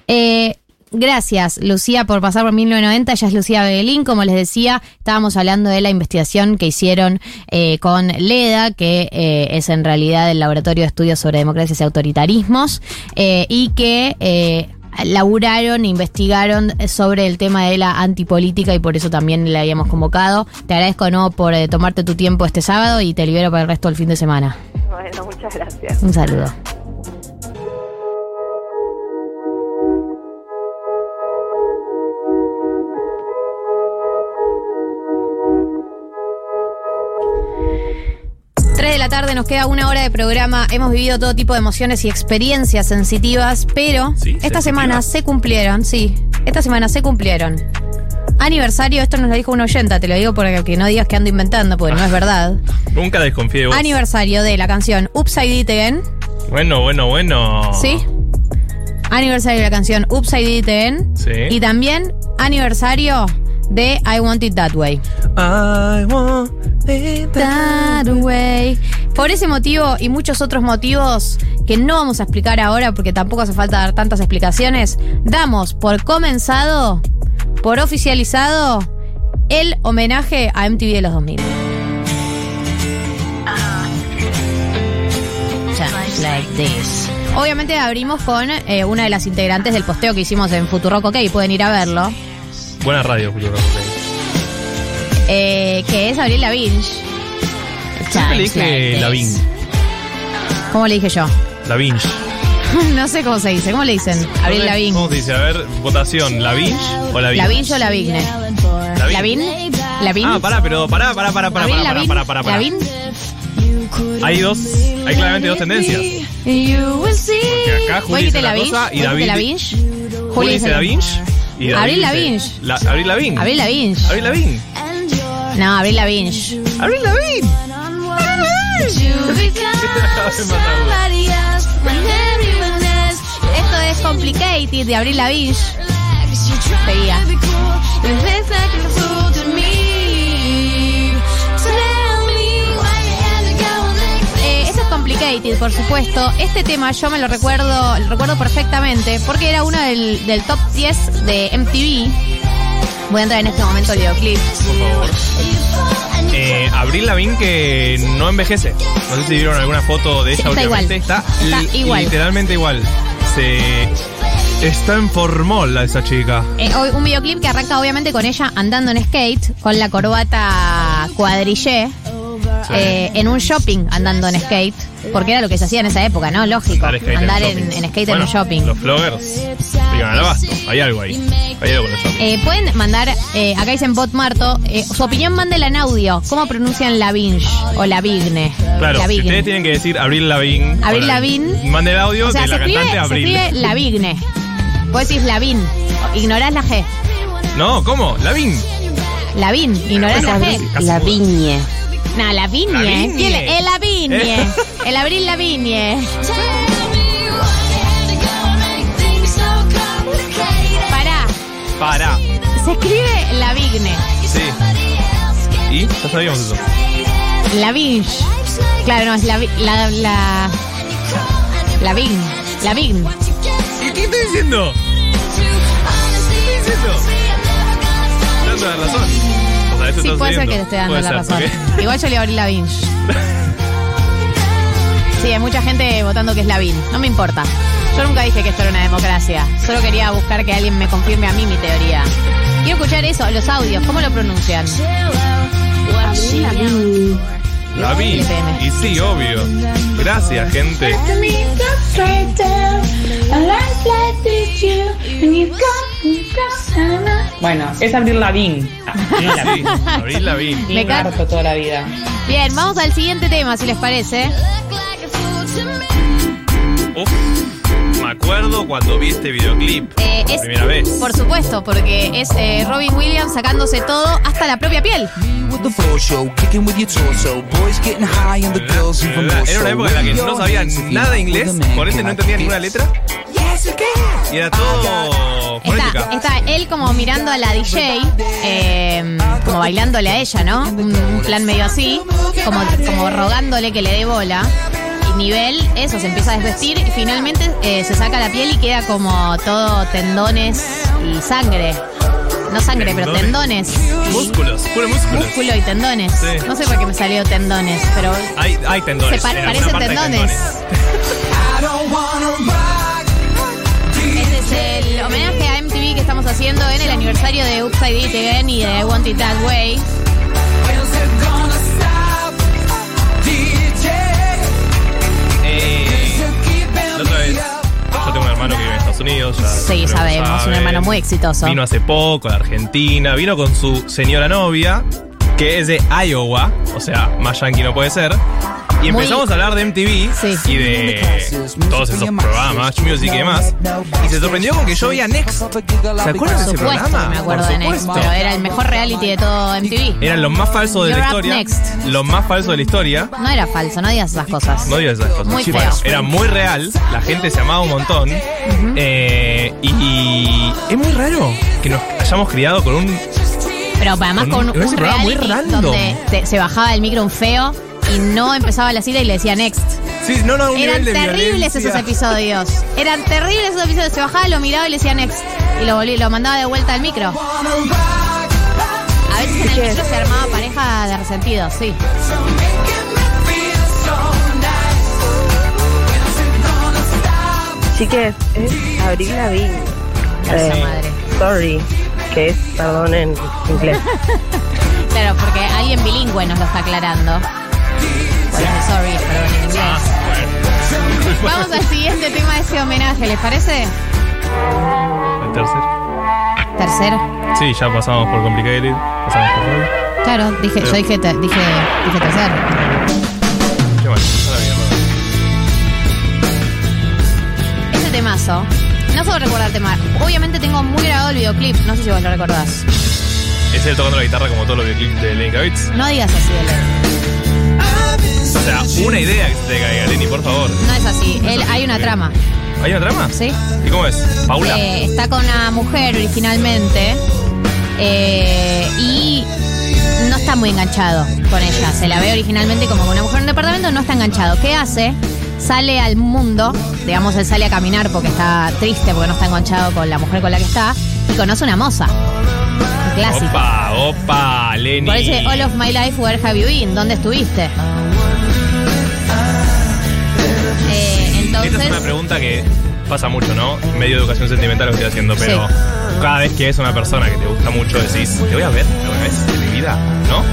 Eh, gracias, Lucía, por pasar por 1990. Ella es Lucía Beguelín. Como les decía, estábamos hablando de la investigación que hicieron eh, con LEDA, que eh, es en realidad el Laboratorio de Estudios sobre Democracias y Autoritarismos, eh, y que eh, laburaron, investigaron sobre el tema de la antipolítica y por eso también la habíamos convocado. Te agradezco no por eh, tomarte tu tiempo este sábado y te libero para el resto del fin de semana. Bueno, muchas gracias. Un saludo. Tres de la tarde, nos queda una hora de programa. Hemos vivido todo tipo de emociones y experiencias sensitivas, pero Sí, esta semana se cumplieron, sí, esta semana se cumplieron. Aniversario, esto nos lo dijo un oyenta, te lo digo para que no digas que ando inventando, porque no es verdad. Nunca desconfíe de vos. Aniversario de la canción Upside It Again, Bueno, bueno, bueno. ¿sí? Aniversario de la canción Upside It Again. Sí. Y también aniversario de I Want It That Way. I want it That way. Por ese motivo y muchos otros motivos que no vamos a explicar ahora porque tampoco hace falta dar tantas explicaciones, damos por comenzado, por oficializado, el homenaje a MTV de los 2000. Just like this. Obviamente abrimos con eh, una de las integrantes del posteo que hicimos en Futurock OK, pueden ir a verlo, Buena radio, Futuro. eh, que es Abril Lavigne. Siempre le dije. Lavín. ¿Cómo le dije yo? Lavín. no sé cómo se dice. ¿Cómo le dicen? Abril Lavigne. ¿Cómo se dice? A ver, votación. ¿Lavín o Lavín? Lavigne o Lavigne. Lavigne. Lavigne. Ah, pará, pero pará, pará, pará, pará, pará, Lavigne. pará, pará, pará. Lavigne. Hay dos, hay claramente dos tendencias. Porque acá Juli dice Lavigne. cosa y David... Lavigne. Juli dice Lavín y Abril Lavigne. La, Abril Lavín. Abril Lavigne. Abril Lavín. No, Abril Lavigne. Abril Lavín. Esto es Complicated de Abril Lavigne. Seguía. Complicated, por supuesto. Este tema yo me lo recuerdo, lo recuerdo perfectamente porque era uno del, del top 10 de MTV. Voy a entrar en este momento al videoclip. Por favor. Eh, Abril Lavín que no envejece. No sé si vieron alguna foto de ella Está últimamente. igual. Está, Está li- igual. literalmente igual. Se está en formol esa chica. Eh, un videoclip que arranca obviamente con ella andando en skate, con la corbata cuadrillé, eh, en un shopping andando en skate, porque era lo que se hacía en esa época, ¿no? Lógico, Andar skate en andar en, en skate Bueno, en un shopping. Los floggers. Digan al abasto. Hay algo ahí. Hay algo con el shopping. Eh, pueden mandar, eh, acá dicen Bot Marto, eh, su opinión mándela en audio. ¿Cómo pronuncian Lavinge o Lavigne? Claro, si Lavigne. ustedes tienen que decir Abril Lavín. Abril Lavín. Mande el audio O sea, de se la escribe, cantante se Abril. escribe Lavigne. Vos decís Lavin, ignorás la G. No, ¿cómo? Lavín. Lavin, ignorás la G. La viñe. No, Lavigne. Lavigne. ¿Quién le- El Lavigne. Eh. El Abril Lavigne. Pará. Para. Se escribe Lavigne. Sí. ¿Y? Ya sabíamos eso. Lavigne. Claro, no, es la, la, la, Lavigne. Lavigne. ¿Qué, qué estoy diciendo? ¿Qué estoy diciendo? Dando la razón. Eso Sí, puede ser que te esté dando Puede la ser, razón. Igual yo le abrí Lavigne. Sí, hay mucha gente votando que es Lavigne. No me importa. Yo nunca dije que esto era una democracia. Solo quería buscar que alguien me confirme a mí mi teoría. Quiero escuchar eso, los audios. ¿Cómo lo pronuncian? Lavín. LPM. Y sí, obvio. Gracias, gente. Bueno, es Abril Lavín. Sí, Abril Lavín. Me ca- harto toda la vida. Bien, vamos al siguiente tema, si les parece. Uf, me acuerdo cuando vi este videoclip. Eh, por es, primera vez. Por supuesto, porque es eh, Robin Williams sacándose todo, hasta la propia piel. Era una época en la que no sabía nada de inglés, por ende no entendía ninguna letra. Y era todo. Está, está él como mirando a la DJ, eh, como bailándole a ella, ¿no? Un, un plan medio así, como, como rogándole que le dé bola. Y nivel, eso, se empieza a desvestir y finalmente eh, se saca la piel y queda como todo tendones y sangre. No sangre, pero tendones. Músculos, puro músculos. músculo y tendones. Sí. No sé por qué me salió tendones, pero Hay, hay tendones. se pa- parecen tendones. Estamos haciendo en el aniversario de Upside It Again y de I Want It That Way. Eh, la otra vez, yo tengo un hermano que vive en Estados Unidos. Ya Sí, sabemos, un saben. hermano muy exitoso. Vino hace poco de Argentina, vino con su señora novia, que es de Iowa, o sea, más yankee no puede ser. Y Muy- empezamos a hablar de MTV y de todos esos programas, Music y demás. Y se sorprendió con que yo veía Next. ¿Se acuerdan de ese programa? me acuerdo Por de Next, pero era el mejor reality de todo MTV. Eran los más falsos de la You're historia. next. Los más falsos de la historia. No era falso, no digas esas cosas. No digas esas cosas. Muy Bueno, feo. era muy real, la gente se amaba un montón. eh, y es muy raro que nos hayamos criado con un. Pero además Con con un- un, muy random. donde te- se bajaba del micro un feo y no empezaba la cita y le decía next. Sí, no, no, un Eran nivel de terribles violencia. esos episodios. Eran terribles esos episodios. Se bajaba, lo miraba y le decía next. Y lo, volví- lo mandaba de vuelta al micro. A veces en el micro se armaba pareja de resentidos, sí. Chiques, es Abril Lavigne. Gracias, Eh, madre. Sorry, que es perdón en inglés. Claro, porque alguien bilingüe nos lo está aclarando. Por eso, sorry, perdón, en inglés. Ah, Vamos al siguiente tema de ese homenaje, ¿les parece? El tercer. Tercero. Sí, ya pasamos por Complicated. Pasamos por Roy. Claro, dije, yo dije, te- dije, dije tercero. Qué mal. a la mierda. Ese temazo. No puedo recordar el tema. Obviamente tengo muy grabado el videoclip. No sé si vos lo recordás. Es él tocando la guitarra como todos los videoclips de Lenny Kravitz. No digas así, Belén. O sea, una idea que se te caiga, Lenny, por favor. No es así. Él, hay una trama. ¿Hay una trama? ¿Sí? ¿Y cómo es? ¿Paula? Eh, está con una mujer originalmente. eh, y no está muy enganchado con ella. Se la ve originalmente como con una mujer en un departamento, no está enganchado. ¿Qué hace? Sale al mundo, digamos, él sale a caminar porque está triste, porque no está enganchado con la mujer con la que está, y conoce una moza. Un clásico. Opa, opa, Lenny. Por eso All of my life, where have you been? ¿Dónde estuviste? Eh, Esta es una entonces, pregunta que pasa mucho, ¿no? Medio de educación sentimental lo estoy haciendo, pero cada vez que es una persona que te gusta mucho decís, te voy a ver alguna vez en mi vida, ¿no?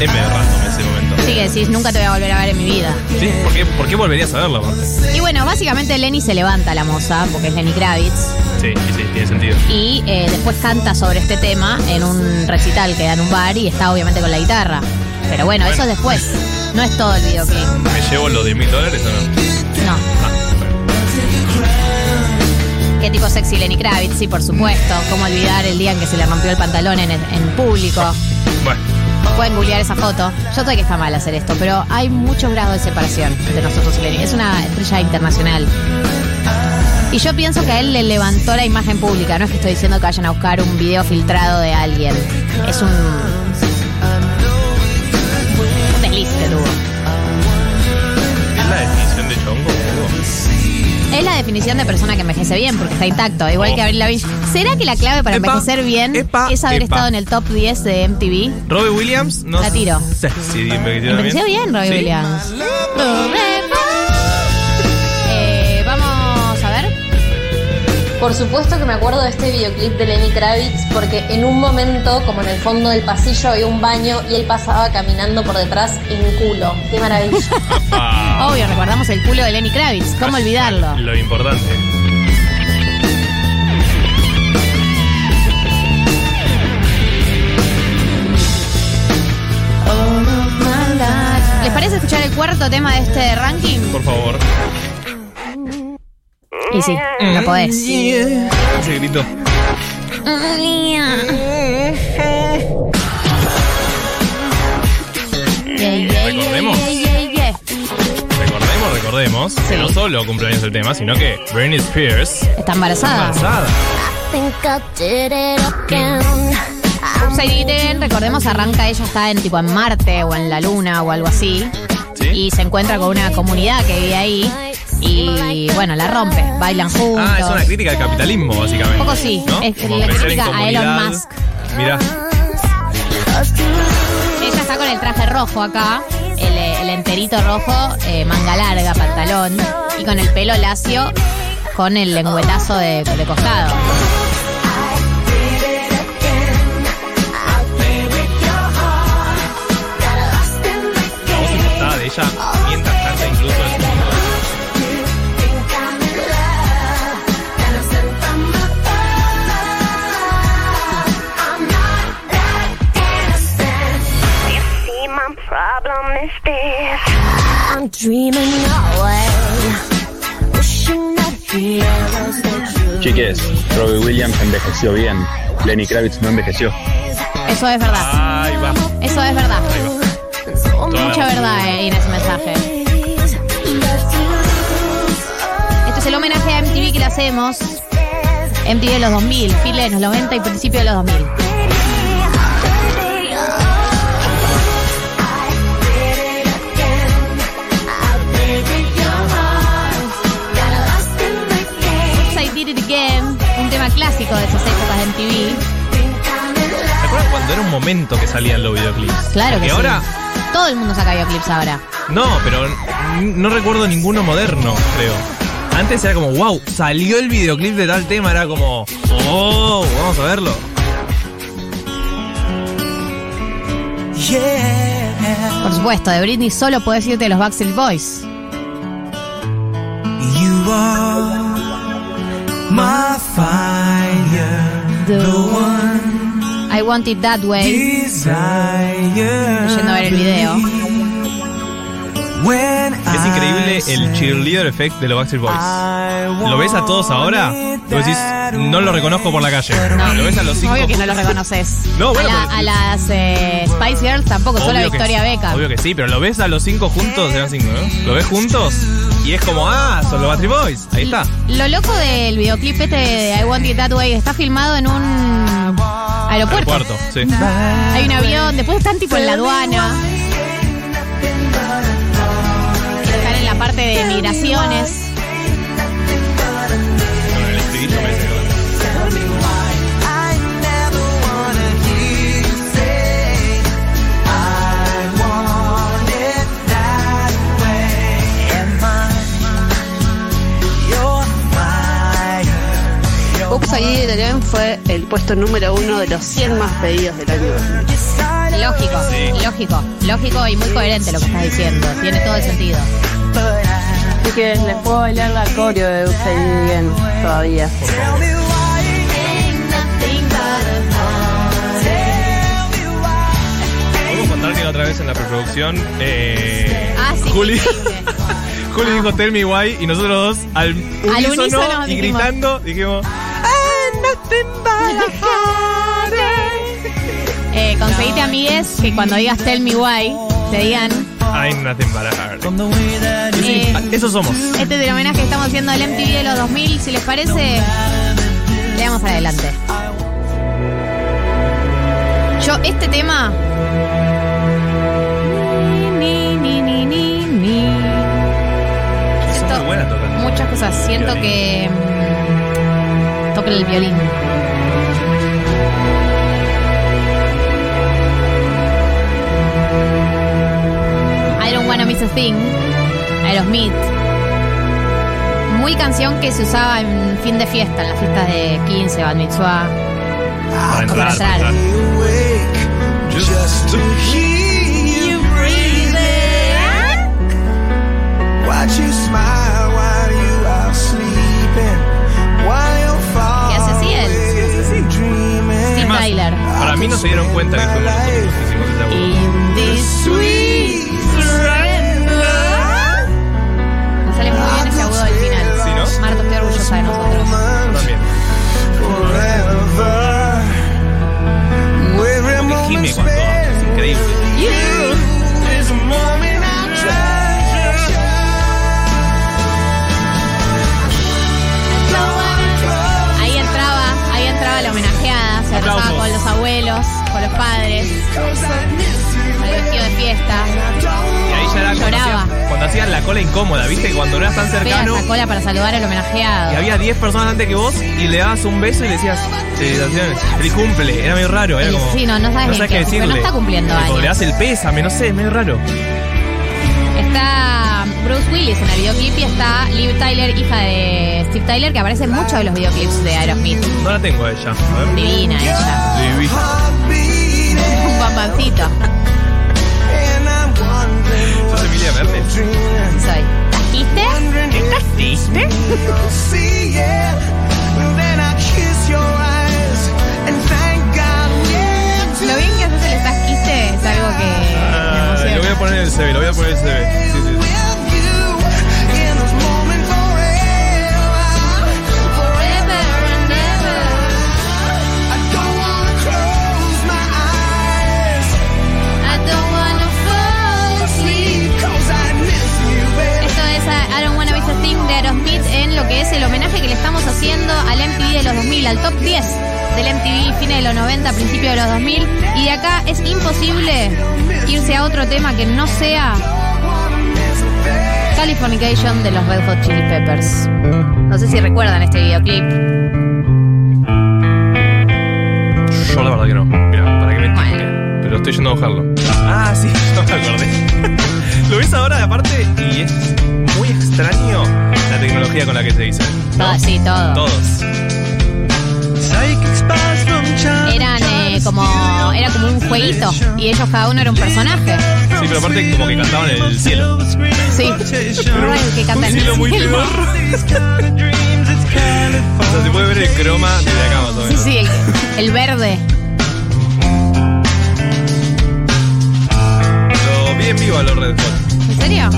Es medio random ese momento. sí que decís, nunca te voy a volver a ver en mi vida. ¿Sí? ¿Por qué, por qué volverías a verlo? Y bueno, básicamente Lenny se levanta la moza, porque es Lenny Kravitz, Sí, sí, tiene sentido. y eh, después canta sobre este tema en un recital que da en un bar y está obviamente con la guitarra. Pero bueno, eso es después, no es todo el videoclip. ¿Me llevo los 10 mil dólares o no? No. Qué tipo sexy Lenny Kravitz, sí, por supuesto. Cómo olvidar el día en que se le rompió el pantalón en, en público. Bueno, Pueden googlear esa foto. Yo sé que está mal hacer esto, pero hay muchos grados de separación entre nosotros y Lenny. Es una estrella internacional. Y yo pienso que a él le levantó la imagen pública. No es que estoy diciendo que vayan a buscar un video filtrado de alguien. Es un. Un Es la definición de persona que envejece bien, porque está intacto, igual Oh. que Avril Lavigne. ¿Será que la clave para Epa, envejecer bien epa, es haber epa. estado en el top 10 de MTV? Robbie Williams, no La tiro. sé si envejeció Envejeció bien, Robbie ¿Sí? Williams. Por supuesto que me acuerdo de este videoclip de Lenny Kravitz porque en un momento, como en el fondo del pasillo, había un baño y él pasaba caminando por detrás en culo. ¡Qué maravilla! Obvio, recordamos el culo de Lenny Kravitz. ¿Cómo olvidarlo? Lo importante. ¿Les parece escuchar el cuarto tema de este ranking? Por favor. Y sí, no podés. Ese grito. Recordemos. Recordemos, recordemos que no solo cumpleaños el tema, sino que Britney Spears Está embarazada. embarazada. Upside Down, recordemos, arranca ella está en tipo en Marte o en la Luna o algo así. y se encuentra con una comunidad que vive ahí y bueno, la rompe, bailan juntos. Ah, es una crítica al capitalismo, básicamente. Un poco sí, ¿no? es Como la crecer en crítica a Elon comunidad. Musk. Mirá. Ella está con el traje rojo acá, el, el enterito rojo, eh, manga larga, pantalón, y con el pelo lacio, con el lengüetazo de, de costado. Chiques, Robbie Williams envejeció bien. Lenny Kravitz no envejeció. Eso es verdad. Ahí va. Eso es verdad. Mucha verdad eh, en ese mensaje. Este es el homenaje a MTV que le hacemos. MTV de los 2000, fines de los 90 y principio de los 2000. Momento que salían los videoclips? Claro que Porque sí. ahora, Todo el mundo saca videoclips ahora. no, pero no recuerdo ninguno moderno, creo. Antes era como, wow, salió el videoclip de tal tema, era como, oh, vamos a verlo. Por supuesto, de Britney solo puedes irte de los Backstreet Boys. You are my fire, the one I Want It That Way. Yendo a ver el video. Es increíble el cheerleader effect de los Backstreet Boys. ¿Lo ves a todos ahora? Tú decís, no lo reconozco por la calle. ¿Lo ves a los cinco? Obvio que no lo reconoces. No, bueno, a, la- pero- a las eh, Spice Girls tampoco, solo a Obvio que Victoria sí, Beckham. Obvio que sí, pero lo ves a los cinco juntos, eran cinco, ¿no? Lo ves juntos y es como, ah, son los Boys. Ahí está. Lo loco del videoclip este de I Want It That Way está filmado en un aeropuerto. Aeropuerto, sí. Hay un avión, después están tipo en la aduana. Están en la parte de migraciones. I Did It Again fue el puesto número uno de los 100 más pedidos del año 2000. Lógico, lógico, lógico y muy coherente lo que estás diciendo. Tiene todo el sentido. Así que les puedo bailar la coreo de It Again todavía. Podemos contar que la otra vez en la preproducción, eh, Ah, sí, Juli, sí, sí. Juli dijo Tell Me Why y nosotros dos al unísono, unísono y dijimos. gritando dijimos, Eh, conseguite amigues que cuando digas Tell Me Why te digan. I'm nothing but a heart. Eh, Eso somos. Este es el homenaje que estamos haciendo al MTV de los 2000. Si les parece, le damos adelante. Yo, este tema. Ni, ni, ni, ni, ni. Siento muy buena muchas cosas. Siento que. Toca el violín. I don't wanna miss a thing. Aerosmith. Muy canción que se usaba en fin de fiesta, en las fiestas de 15, Bat Mitzvah. Para entrar, Para para entrar. 10 personas antes que vos y le dabas un beso y le decías felicitaciones, feliz cumple. Era medio raro, era como. sí, no, no sabes ni qué, decirle. pero no está cumpliendo años. Le das el pésame, no sé, es medio raro. Está Bruce Willis en el videoclip y está Liv Tyler, hija de Steve Tyler, que aparece en muchos de los videoclips de Aerosmith. No la tengo a ella. A ver. Divina ella. Divina. Un papancito. ¿Sos Emilia Mernes? Soy. ¿Casquiste? ¿Qué casiste? Lo bien que haces el casquiste es algo que Ah, lo voy a poner en el CV, lo voy a poner en el CV. Es el homenaje que le estamos haciendo al MTV de los 2000, al top 10 del MTV, fines de los 90, principios de los 2000. Y de acá es imposible irse a otro tema que no sea Californication de los Red Hot Chili Peppers. No sé si recuerdan este videoclip. Yo la verdad que no. Mira, para que me entiendan. Pero estoy yendo a bajarlo. Ah, sí, no me acordé. Lo ves ahora aparte y es muy extraño la tecnología con la que se dice. Todo, sí, todo. Todos. Eran eh, como. Era como un jueguito. Y ellos cada uno era un personaje. Sí, pero aparte como que cantaban en el cielo. Sí. Pero que canta Un en el cielo muy. O sea, se puede ver el croma desde acá más o Sí, sí, el, el verde. Lo vi en vivo a los Red Hot. ¿En serio?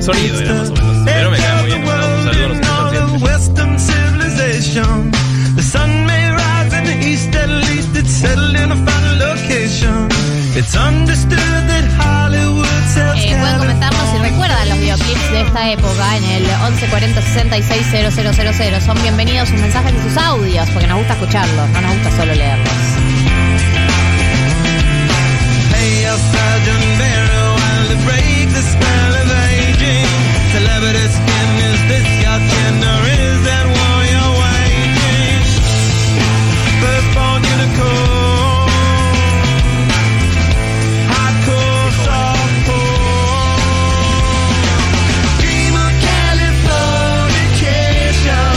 Sonido era más o menos. Pero me cae muy bien. Un saludo, nos escuchan siempre. Western civilization. The sun may rise in the east, at least it's settled in a final location. It's understood that Hollywood sells Eh, pueden comentarnos si recuerdan los videoclips de esta época en el 1140 66 000. Son bienvenidos sus mensajes y sus audios, porque nos gusta escucharlos, no nos gusta solo leerlos. Hey, a Sergeant Barrow, while to break the spell of aging. Celebrity skin, is this your chin or is that war you're waging? Firstborn unicorn, hardcore, softcore. Dream of Californication.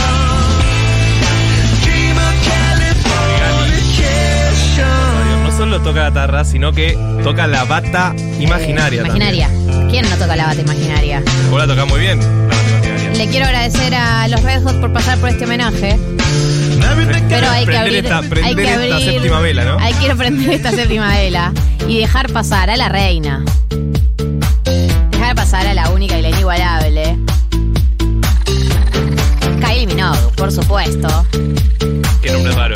Dream of Californication. No solo toca la tarra, sino que toca la bata imaginaria. Imaginaria. ¿Quién no toca la bata imaginaria? Vos la tocás muy bien, la bata imaginaria. Le quiero agradecer a los Red Hot por pasar por este homenaje. Pero hay que abrir, esta- hay que esta abrir- séptima vela, ¿no? Hay que prender esta séptima vela y dejar pasar a la reina. Dejar pasar a la única y la inigualable. Kylie Minogue, por supuesto. Qué nombre raro,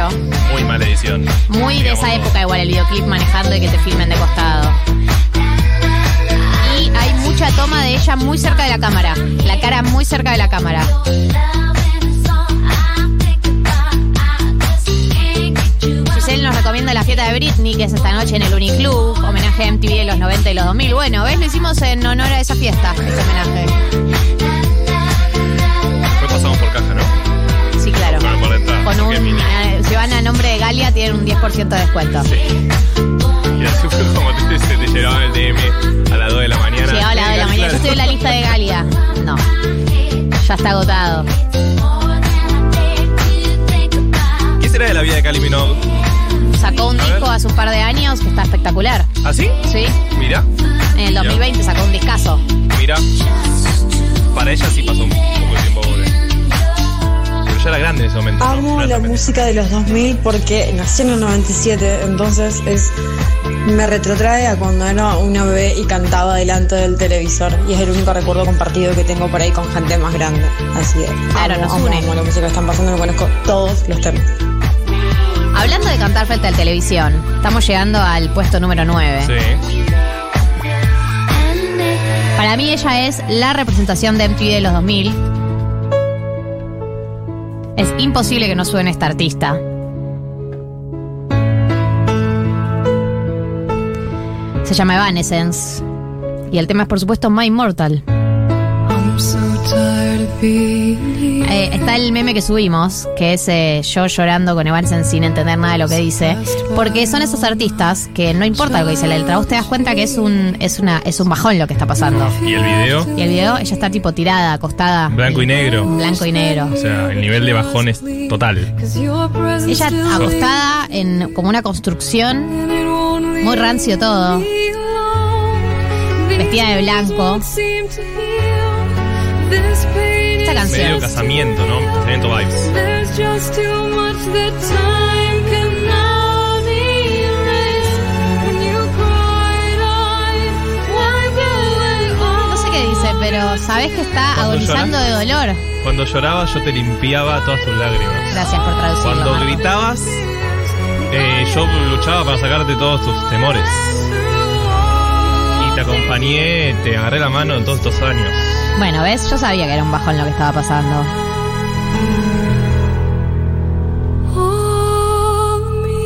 amarillo. Muy mala edición. Muy de esa época igual el videoclip manejando y que te filmen de costado. Y hay mucha toma de ella muy cerca de la cámara. La cara muy cerca de la cámara. Giselle nos recomienda la fiesta de Britney, que es esta noche en el Uniclub, homenaje a MTV de los 90 y los 2000. Bueno, ¿ves? Lo hicimos en honor a esa fiesta, este homenaje. Después pasamos por caja, ¿no? Sí, claro. Con un, si van a nombre de Galia, tienen un 10% de descuento. Y así fue como te, se te llegaban el DM a las 2 de la mañana. Llegaba a las 2 de la mañana. Yo estoy en la lista de Galia. No. Ya está agotado. ¿Qué será de la vida de Kylie Minogue? Sacó un A disco ver. hace un par de años que está espectacular. ¿Ah, sí? Sí. Mira, En el 2020 sacó un discazo. mira. Para ella sí pasó un poco de tiempo pobre. Era grande en ese momento. Amo No la música de los 2000 porque nací en el 97, entonces es me retrotrae a cuando era una bebé y cantaba delante del televisor y es el único recuerdo compartido que tengo por ahí con gente más grande. Así es. Claro, amo, nos amo, une. amo la música que están pasando, me conozco todos los temas. Hablando de cantar frente al televisión, estamos llegando al puesto número 9. Sí. Para Para mí ella es la representación de MTV de los 2000. Es imposible que no suene esta artista. Se llama Evanescence. Y el tema es, por supuesto, My Immortal. Eh, está el meme que subimos, que es eh, yo llorando con Evanescence sin entender nada de lo que dice. Porque son esos artistas que no importa lo que dice la letra, vos te das cuenta que es un, es una, es un bajón lo que está pasando. ¿Y el video? Y el video, ella está tipo tirada, acostada. Blanco y negro. Blanco y negro. O sea, el nivel de bajón es total. Ella acostada en como una construcción, muy rancio todo. Vestida de blanco. Canción. Medio casamiento, ¿no? Casamiento vibes. No sé qué dice, pero sabés que está Cuando agonizando de dolor. Cuando llorabas yo te limpiaba todas tus lágrimas. Gracias por traducirlo. Cuando Marco. gritabas, eh, yo luchaba para sacarte todos tus temores. Y te acompañé, te agarré la mano en todos estos años. Bueno, ¿ves? Yo sabía que era un bajón lo que estaba pasando.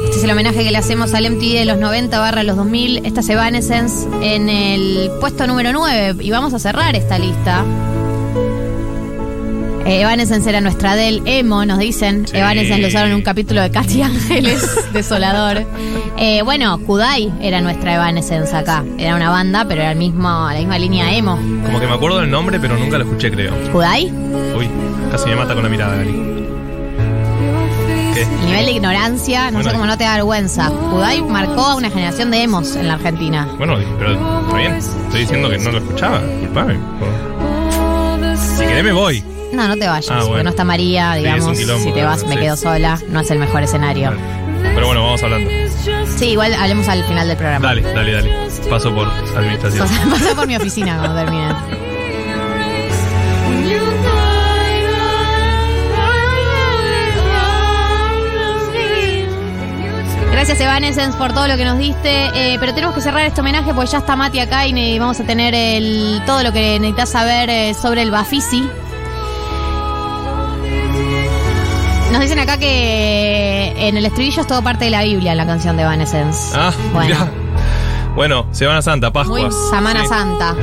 Este es el homenaje que le hacemos al MTV de los 90 barra los 2000. Esta es Evanescence en el puesto número 9. Y vamos a cerrar esta lista. Eh, Evanescence era nuestra del emo, nos dicen. Evanescence lo usaron en un capítulo de Katy Ángeles, desolador. Eh, bueno, Kudai era nuestra Evanescence acá. Era una banda, pero era el mismo, la misma línea emo. Como que me acuerdo del nombre, pero nunca lo escuché, creo. ¿Kudai? Uy, casi me mata con la mirada. ¿Qué? El nivel de ignorancia, no Bueno, sé cómo no te da vergüenza. Kudai marcó a una generación de emos en la Argentina. Bueno, pero está bien. Estoy diciendo que no lo escuchaba. Disculpame. Si querés me voy. No, no te vayas, Ah, bueno. porque no está María, digamos. quilombo, si te vas, me sí. quedo sola. No es el mejor escenario. Pero bueno, vamos hablando. Sí, igual hablemos al final del programa. Dale, dale, dale. Paso por administración. Pasa por mi oficina cuando termine. Gracias Evanescence por todo lo que nos diste, eh, pero tenemos que cerrar este homenaje porque ya está Mati acá y vamos a tener el, todo lo que necesitas saber eh, sobre el Bafisi. Nos dicen acá que en el estribillo es todo parte de la Biblia en la canción de Evanescence. Ah, Bueno. mirá. Bueno, Semana Santa, Pascua. Muy Semana Sí. Santa.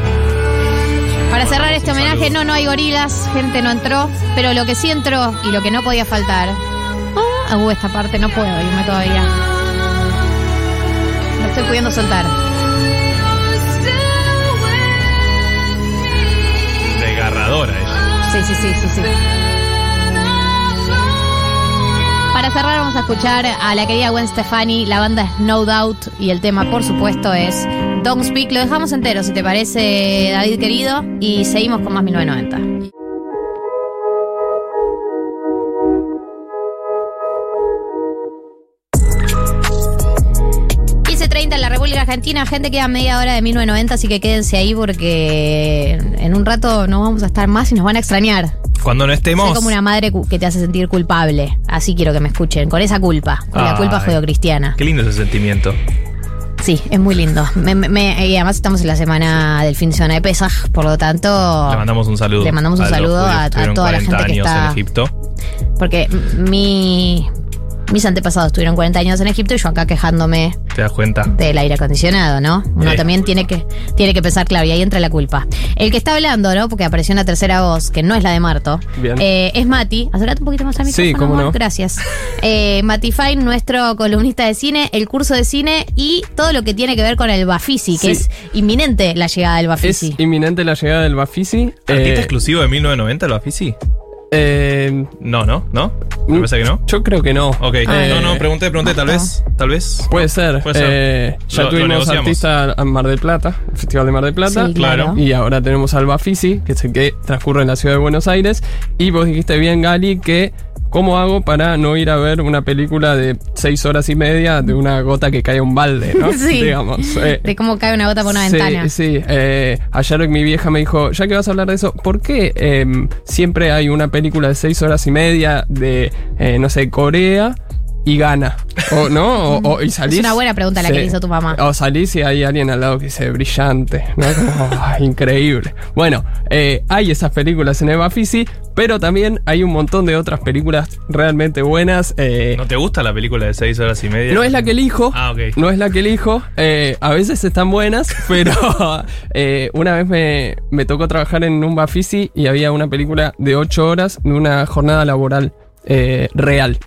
Para cerrar este homenaje, no, no hay gorilas, gente no entró, pero lo que sí entró y lo que no podía faltar. Ah, uh, esta parte no puedo irme todavía. Me estoy pudiendo soltar. Desgarradora ella. Sí, sí, sí, sí, sí. Para cerrar vamos a escuchar a la querida Gwen Stefani, la banda es No Doubt y el tema por supuesto es Don't Speak. Lo dejamos entero si te parece David querido y seguimos con más 1990. treinta en la República Argentina. Gente, queda media hora de 1990, así que quédense ahí porque en un rato no vamos a estar más y nos van a extrañar. Cuando no estemos. Soy como una madre que te hace sentir culpable. Así quiero que me escuchen, con esa culpa, con la culpa judeocristiana. Qué lindo ese sentimiento. Sí, es muy lindo. Me- me- me- y además estamos en la semana del fin de semana de Pesaj, por lo tanto. Le mandamos un saludo. Le mandamos un a saludo a- toda la 40 gente que está- en Egipto. Porque mi, mis antepasados tuvieron 40 años en Egipto y yo acá quejándome ¿Te das cuenta? del aire acondicionado, ¿no? Uno Eh. también tiene que, tiene que pensar, claro, y ahí entra la culpa. El que está hablando, ¿no? Porque apareció una tercera voz, que no es la de Marto, Bien. eh, es Mati. Acércate un poquito más al Sí, micrófono, cómo amor. no. Gracias. Eh, Mati Fine, nuestro columnista de cine, el curso de cine y todo lo que tiene que ver con el Bafisi, que Sí. es inminente la llegada del Es Bafisi. inminente la llegada del Bafisi. ¿Artista Eh, exclusivo de 1990, el Bafisi? Eh, No, no, ¿no? Me Mm, parece que no. yo creo que no. Ok, Eh, no, no, pregunté, pregunté, tal vez, tal vez. Puede ser. Puede ser. Eh, ya Lo- lo tuvimos negociamos. artista en Mar del Plata, el Festival de Mar del Plata. Sí, claro. Y ahora tenemos al Bafisi, que es el que transcurre en la ciudad de Buenos Aires. Y vos dijiste bien, Gali, que ¿cómo hago para no ir a ver una película de seis horas y media de una gota que cae a un balde, ¿no? Sí. Digamos. eh, De cómo cae una gota por una sí, ventana. Sí, eh, ayer mi vieja me dijo, ya que vas a hablar de eso, ¿por qué em, siempre hay una película de seis horas y media de, eh, no sé, Corea y gana. O, ¿No? O, o- y salís. Es una buena pregunta la que Sí. hizo tu mamá. O salís y hay alguien al lado que dice brillante, ¿no? Como, "Ah, increíble. Bueno, eh, hay esas películas en Eva Fisi, pero también hay un montón de otras películas realmente buenas. eh, ¿No te gusta la película de 6 horas y media? no es la que elijo. Ah, ok. No es la que elijo. eh, a veces están buenas, pero eh, una vez me, me tocó trabajar en un Bafisi y había una película de 8 horas de una jornada laboral eh, real.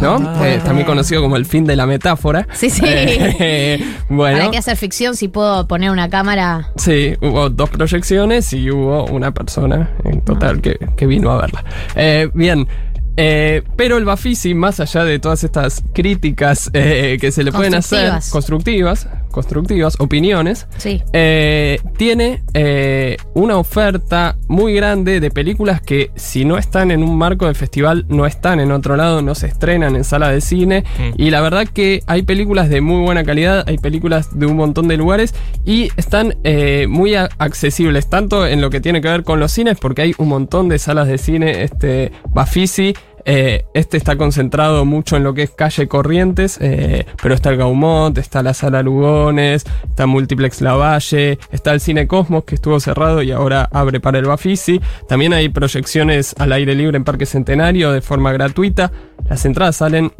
¿No? Ah. Eh, también conocido como el fin de la metáfora. Sí, sí. Eh, bueno. ¿Para qué hacer ficción si puedo poner una cámara? Sí, hubo dos proyecciones y hubo una persona en total que, que vino a verla. Eh, bien. Eh, pero el Bafisi, más allá de todas estas críticas eh, que se le pueden hacer, Constructivas. constructivas, opiniones, Sí. eh, tiene eh, una oferta muy grande de películas que si no están en un marco de festival, no están en otro lado, no se estrenan en sala de cine. Mm. Y la verdad que hay películas de muy buena calidad, hay películas de un montón de lugares y están eh, muy accesibles, tanto en lo que tiene que ver con los cines, porque hay un montón de salas de cine, este Bafisi. Eh, este está concentrado mucho en lo que es calle Corrientes, eh, pero está el Gaumont, está la Sala Lugones, está Multiplex Lavalle, está el Cine Cosmos que estuvo cerrado y ahora abre para el Bafisi. También hay proyecciones al aire libre en Parque Centenario de forma gratuita. Las entradas salen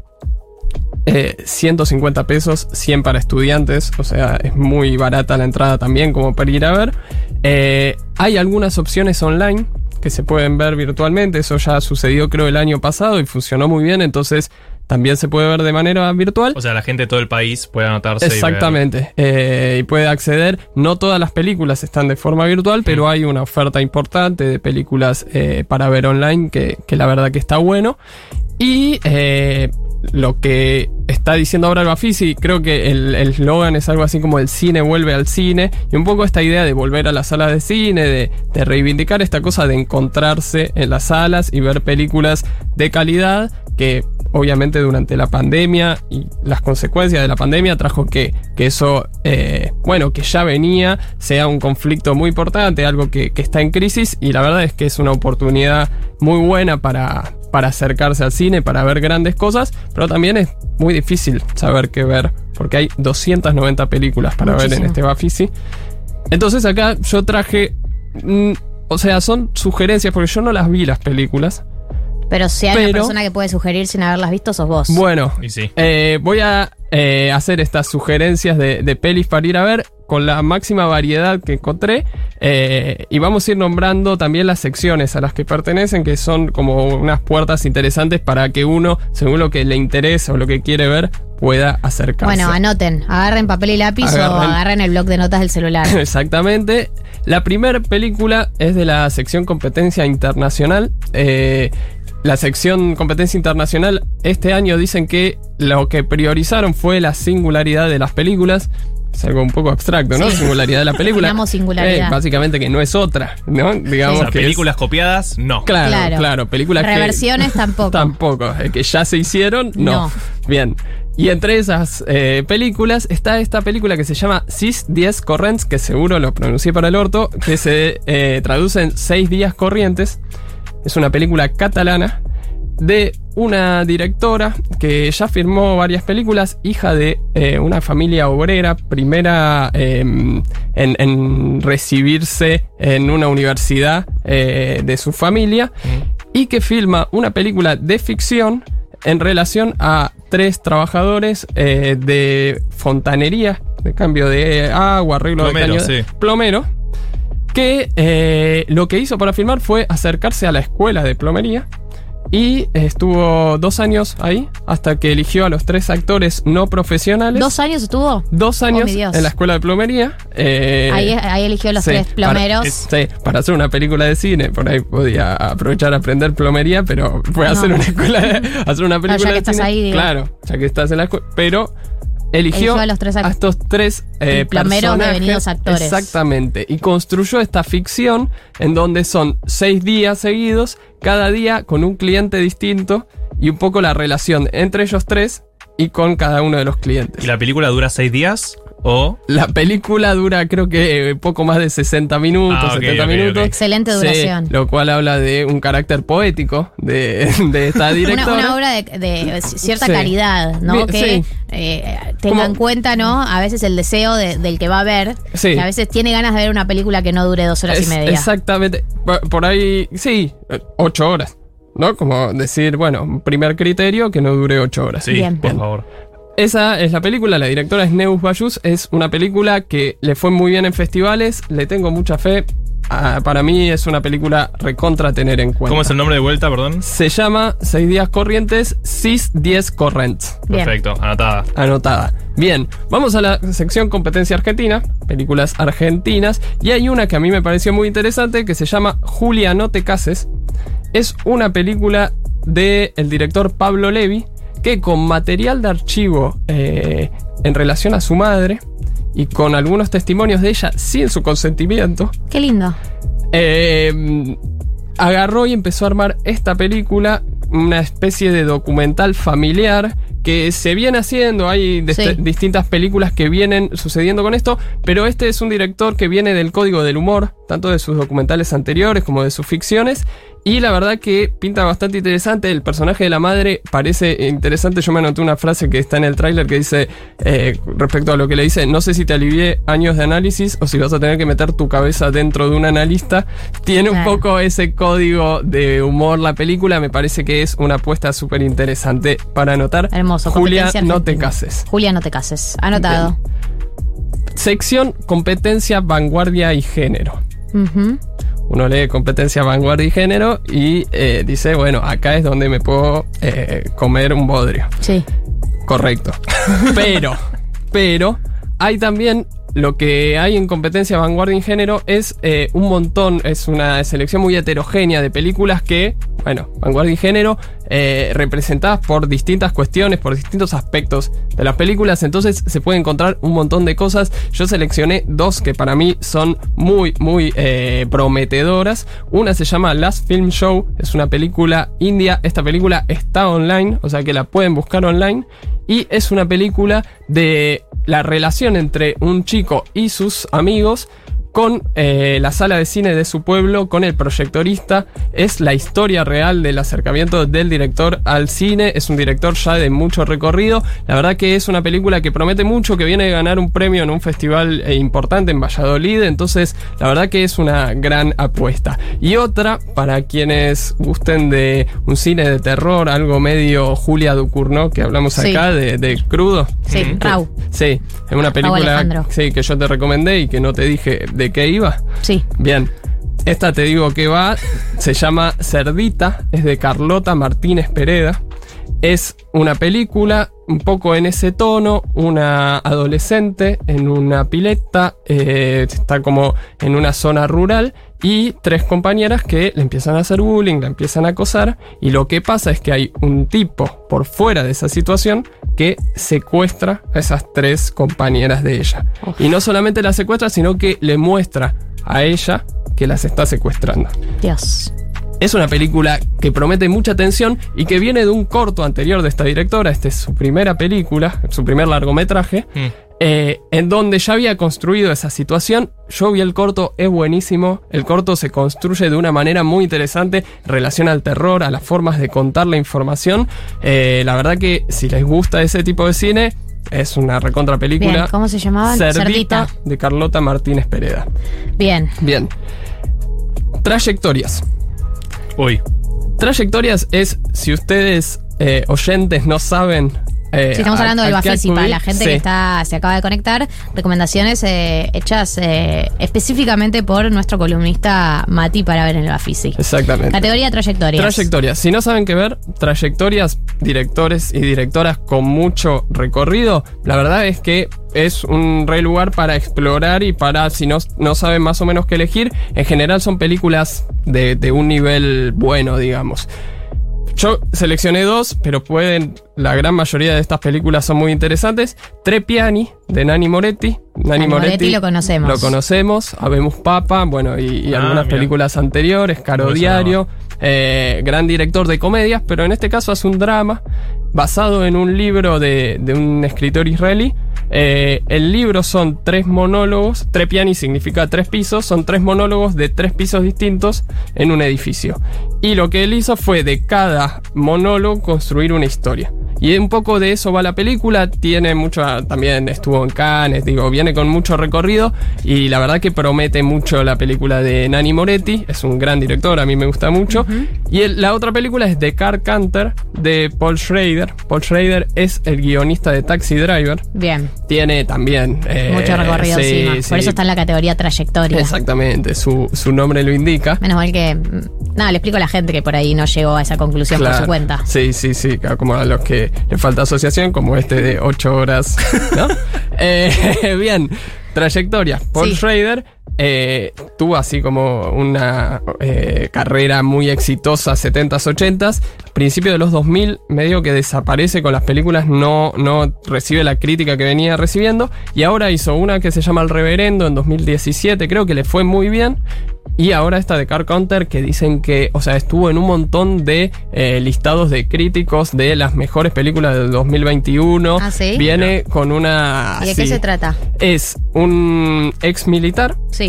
eh, 150 pesos, 100 para estudiantes, o sea, es muy barata la entrada también como para ir a ver. Eh, hay algunas opciones online que se pueden ver virtualmente, eso ya sucedió creo el año pasado y funcionó muy bien, entonces también se puede ver de manera virtual. O sea, la gente de todo el país puede anotarse. y. Exactamente. Eh, y puede acceder. No todas las películas están de forma virtual, pero hay una oferta importante de películas eh, para ver online que, que la verdad que está bueno. Y eh, lo que está diciendo ahora el Bafisi, creo que el eslogan es algo así como el cine vuelve al cine. Y un poco esta idea de volver a las salas de cine, de, de reivindicar esta cosa de encontrarse en las salas y ver películas de calidad que obviamente durante la pandemia y las consecuencias de la pandemia trajo que, que eso, eh, bueno, que ya venía, sea un conflicto muy importante, algo que, que está en crisis y la verdad es que es una oportunidad muy buena para, para acercarse al cine, para ver grandes cosas, pero también es muy difícil saber qué ver, porque hay 290 películas para ver en este Bafisi. Entonces acá yo traje, mm, o sea, son sugerencias, porque yo no las vi las películas. Pero si hay una persona que puede sugerir sin haberlas visto, sos vos. Bueno, Y sí. eh, voy a eh, hacer estas sugerencias de, de pelis para ir a ver con la máxima variedad que encontré. eh, y vamos a ir nombrando también las secciones a las que pertenecen, que son como unas puertas interesantes para que uno, según lo que le interesa o lo que quiere ver, pueda acercarse. Bueno, anoten, agarren papel y lápiz o Agarren. agarren el blog de notas del celular. Exactamente. La primera película es de la sección competencia internacional. Eh, la sección competencia internacional este año dicen que lo que priorizaron fue la singularidad de las películas. Es algo un poco abstracto, ¿no? Sí. Singularidad de la película. Definamos singularidad. Eh, básicamente que no es otra, ¿no? Digamos O sea, que es- películas copiadas, no. Claro, Claro. claro, películas que- Reversiones tampoco. Tampoco. Eh, Que ya se hicieron, no. No. Bien. Y entre esas eh, películas está esta película que se llama Sis 10 Corrents, que seguro lo pronuncié para el orto, que se eh, traduce en 6 días corrientes. Es una película catalana de una directora que ya firmó varias películas, hija de eh, una familia obrera, primera eh, en, en recibirse en una universidad eh, de su familia, y que filma una película de ficción en relación a tres trabajadores eh, de fontanería, de cambio de agua, arreglo Plomero, de caño, sí. plomero, que eh, lo que hizo para filmar fue acercarse a la escuela de plomería y estuvo dos años ahí hasta que eligió a los tres actores no profesionales. ¿Dos años estuvo? Dos Oh, años en la escuela de plomería. eh, ahí, ahí eligió los sí, tres para- plomeros. sí, para hacer una película de cine, por ahí podía aprovechar a aprender plomería, pero fue a No. hacer una escuela de, hacer una película ya que estás cine. ahí, digo. Claro, ya que estás en la escuela, pero eligió Eligió a los tres act- estos tres eh, Plomeros devenidos actores. Exactamente, y construyó esta ficción en donde son seis días seguidos, cada día con un cliente distinto y un poco la relación entre ellos tres y con cada uno de los clientes. ¿Y la película dura seis días? O. La película dura creo que eh, poco más de 60 minutos, Ah, ok, 70 ok, minutos. Excelente Sí, duración. lo cual habla de un carácter poético de, de esta directora. una obra de, de cierta Sí. calidad, ¿no? Bien, que sí. eh, tenga Como- en cuenta, ¿no? A veces el deseo de- del que va a ver. Sí. Que a veces tiene ganas de ver una película que no dure dos horas Es- y media. Exactamente. Por- Por ahí, sí, ocho horas. ¿No? Como decir, bueno, primer criterio que no dure ocho horas. Sí, Bien. por favor. Esa es la película, la directora es Neus Bayus, es una película que le fue muy bien en festivales, le tengo mucha fe. Ah, para mí es una película recontra tener en cuenta. ¿Cómo es el nombre de vuelta, perdón? Se llama Seis días corrientes, Cis 10 Corrents. Bien. Perfecto, anotada. Anotada. Bien, vamos a la sección competencia argentina, películas argentinas, y hay una que a mí me pareció muy interesante que se llama Julia, no te cases. Es una película del el director Pablo Levi que con material de archivo eh, en relación a su madre y con algunos testimonios de ella sin su consentimiento, Qué lindo. eh, agarró y empezó a armar esta película, una especie de documental familiar que se viene haciendo, hay Sí. distintas películas que vienen sucediendo con esto, pero este es un director que viene del código del humor, tanto de sus documentales anteriores como de sus ficciones, y la verdad que pinta bastante interesante, el personaje de la madre parece interesante, yo me anoté una frase que está en el tráiler que dice, eh, respecto a lo que le dice, no sé si te alivié años de análisis o si vas a tener que meter tu cabeza dentro de un analista, tiene un poco ese código de humor la película, me parece que es una apuesta súper interesante para anotar. Hermoso. Julia, no te cases. Julia, no te cases. Anotado. Sección competencia, vanguardia y género. Uno lee competencia, vanguardia y género y eh, dice, bueno, acá es donde me puedo eh, comer un bodrio. Sí. Correcto. Pero, pero, hay también lo que hay en competencia vanguardia y género es eh, un montón, es una selección muy heterogénea de películas que, bueno, vanguardia y género, eh, representadas por distintas cuestiones, por distintos aspectos de las películas, entonces se puede encontrar un montón de cosas. Yo seleccioné dos que para mí son muy, muy eh, prometedoras. Una se llama Last Film Show, es una película india, esta película está online, o sea que la pueden buscar online, y es una película de la relación entre un chico y sus amigos con eh, la sala de cine de su pueblo, con el proyectorista. Es la historia real del acercamiento del director al cine. Es un director ya de mucho recorrido. La verdad que es una película que promete mucho, que viene de ganar un premio en un festival eh, importante en Valladolid. Entonces, la verdad que es una gran apuesta. Y otra, para quienes gusten de un cine de terror, algo medio Julia Ducournau, que hablamos Sí. acá, de, de crudo. Sí, Que- Rau. Sí, es una película sí, que yo te recomendé y que no te dije de qué iba. Sí. Bien. Esta te digo que va, se llama Cerdita, es de Carlota Martínez Pereda. Es una película un poco en ese tono, una adolescente en una pileta, eh, está como en una zona rural y tres compañeras que le empiezan a hacer bullying, la empiezan a acosar y lo que pasa es que hay un tipo por fuera de esa situación que secuestra a esas tres compañeras de ella. Y no solamente las secuestra, sino que le muestra a ella que las está secuestrando. Dios. Es una película que promete mucha tensión y que viene de un corto anterior de esta directora. Esta es su primera película, su primer largometraje, Mm. Eh, en donde ya había construido esa situación. Yo vi el corto, es buenísimo. El corto se construye de una manera muy interesante en relación al terror, a las formas de contar la información. Eh, la verdad que si les gusta ese tipo de cine, es una recontra película. Bien, ¿cómo se? Cerdita, Cerdita. de Carlota Martínez Pereda. Bien. Bien. Trayectorias. Uy. Trayectorias es, si ustedes eh, oyentes no saben... eh, Si estamos hablando del a Bafisi, para la gente sí. que está se acaba de conectar, recomendaciones eh, hechas eh, específicamente por nuestro columnista Mati para ver en el Bafisi. Exactamente. Categoría trayectorias. Trayectorias. Si no saben qué ver, trayectorias, directores y directoras con mucho recorrido, la verdad es que es un re lugar para explorar y para, si no, no saben más o menos qué elegir, en general son películas de, de un nivel bueno, digamos. Yo seleccioné dos, pero pueden. La gran mayoría de estas películas son muy interesantes. Trepiani, de Nani Moretti. Nani, Nani Moretti lo conocemos. Lo conocemos. Habemos Papa, bueno, y, y Ah, algunas mira. películas anteriores. Caro No Diario. eh, gran director de comedias, pero en este caso hace un drama basado en un libro de, de un escritor israelí Eh, el libro son tres monólogos, trepiani significa tres pisos, son tres monólogos de tres pisos distintos en un edificio. Y lo que él hizo fue de cada monólogo construir una historia. Y un poco de eso va la película, tiene mucho, también estuvo en Cannes, digo, viene con mucho recorrido y la verdad que promete mucho la película de Nani Moretti, es un gran director, a mí me gusta mucho. Y el- la otra película es The Car Canter de Paul Schrader. Paul Schrader es el guionista de Taxi Driver. Bien. Tiene también... eh, Mucho recorrido sí, encima. sí. Por eso está en la categoría trayectoria. Exactamente, su, su nombre lo indica. Menos mal que. mm, Nada, le explico a la gente que por ahí no llegó a esa conclusión por su cuenta. Sí, sí, sí, como a los que le falta asociación, como este de 8 horas, ¿no? Eh, bien, trayectoria. Paul Sí. Schrader eh, tuvo así como una eh, carrera muy exitosa, 70s, 80s. Principio de los 2000, medio que desaparece con las películas, no, no recibe la crítica que venía recibiendo. Y ahora hizo una que se llama El Reverendo en 2017, creo que le fue muy bien. Y ahora esta de Car Counter que dicen que, o sea, estuvo en un montón de eh, listados de críticos de las mejores películas del 2021. Ah, ¿sí? Viene con una... ¿Y de qué se trata? Es un ex militar Sí.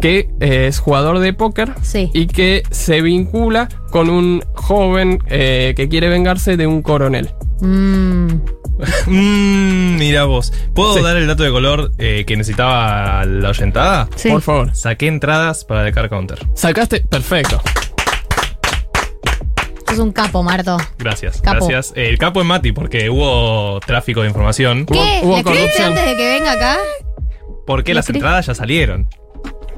Que eh, es jugador de póker Sí. y que se vincula con un joven eh, que quiere vengarse de un coronel. Mm, Mm, mira vos. ¿Puedo Sí. dar el dato de color eh, que necesitaba la oyentada? Sí. Por favor. Saqué entradas para el Car Counter. Sacaste, perfecto. sos un capo, Marto. Gracias, Capo. gracias. Eh, el capo es Mati porque hubo tráfico de información. ¿Qué? hubo ¿Le escribiste corrupción. antes de que venga acá? Porque ¿Le las entradas ya salieron.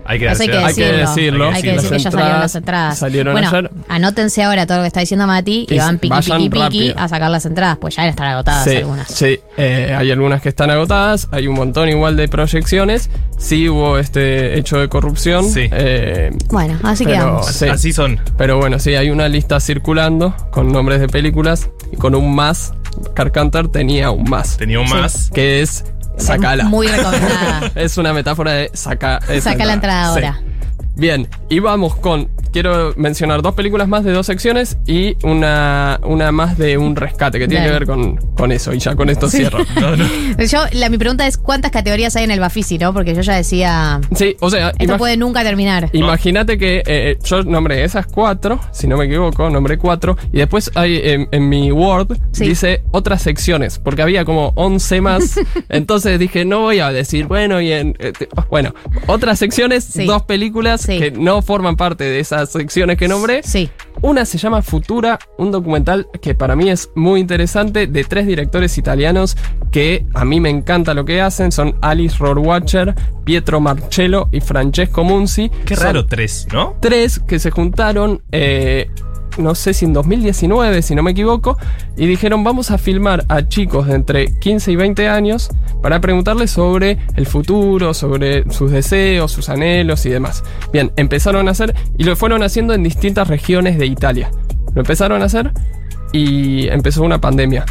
Hay que Eso hay que darse- Hay que decirlo. decirlo. Hay que Las decir que ya salieron las entradas. Salieron bueno, ayer. anótense ahora todo lo que está diciendo Mati y, Y van piqui, piqui, piqui rápido. a sacar las entradas, pues ya están agotadas Sí, algunas. sí, eh, hay algunas que están agotadas, hay un montón igual de proyecciones, sí hubo este hecho de corrupción. Sí. eh, Bueno, así pero, quedamos. sí. Así son. Pero bueno, sí, hay una lista circulando con nombres de películas y con un más. Carcantar tenía un más. Tenía un Sí. más. Que es sacala. Muy recomendada. es una metáfora de saca Saca la entrada Sí. ahora. Bien, y vamos con. Quiero mencionar dos películas más de dos secciones y una, una más de un rescate que tiene Dale. que ver con, con eso. Y ya con esto Sí. cierro. No, no. Yo, la, mi pregunta es: ¿cuántas categorías hay en el Bafisi, no? Porque yo ya decía. Sí, o sea, Esto puede nunca terminar. Imagínate que eh, yo nombré esas cuatro, si no me equivoco, nombré cuatro, y después hay en, en mi Word Sí. dice otras secciones, porque había como 11 más, entonces dije, no voy a decir, bueno, y en, eh, bueno, otras secciones, Sí. dos películas Sí. que no forman parte de esas secciones que nombré. Sí. Una se llama Futura, un documental que para mí es muy interesante de tres directores italianos que a mí me encanta lo que hacen. Son Alice Rohrwacher, Pietro Marcello y Francesco Munzi. Qué Son raro tres, ¿no? Tres que se juntaron, eh, no sé si en 2019, si no me equivoco, y dijeron vamos a filmar a chicos de entre 15 y 20 años para preguntarles sobre el futuro, sobre sus deseos, sus anhelos y demás. Bien, empezaron a hacer y lo fueron haciendo en distintas regiones de Italia. Lo empezaron a hacer y empezó una pandemia.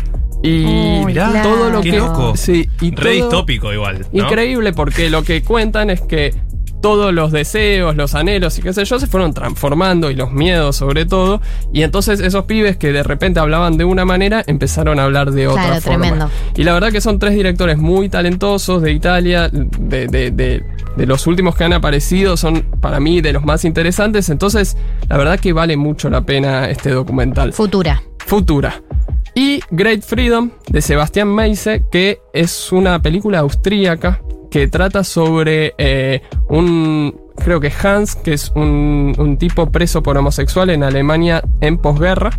Y Mirá, claro. todo lo qué que loco. sí, y Re todo- distópico igual. ¿no? Increíble porque lo que cuentan es que todos los deseos, los anhelos y qué sé yo se fueron transformando y los miedos sobre todo. Y entonces esos pibes que de repente hablaban de una manera empezaron a hablar de otra Claro, forma. tremendo. Y la verdad que son tres directores muy talentosos de Italia, de, de- de- de los últimos que han aparecido, son para mí de los más interesantes. Entonces, la verdad que vale mucho la pena este documental. Futura. Futura. Y Great Freedom de Sebastián Meise, que es una película austríaca que trata sobre eh, un, creo que Hans, que es un, un tipo preso por homosexual en Alemania en posguerra,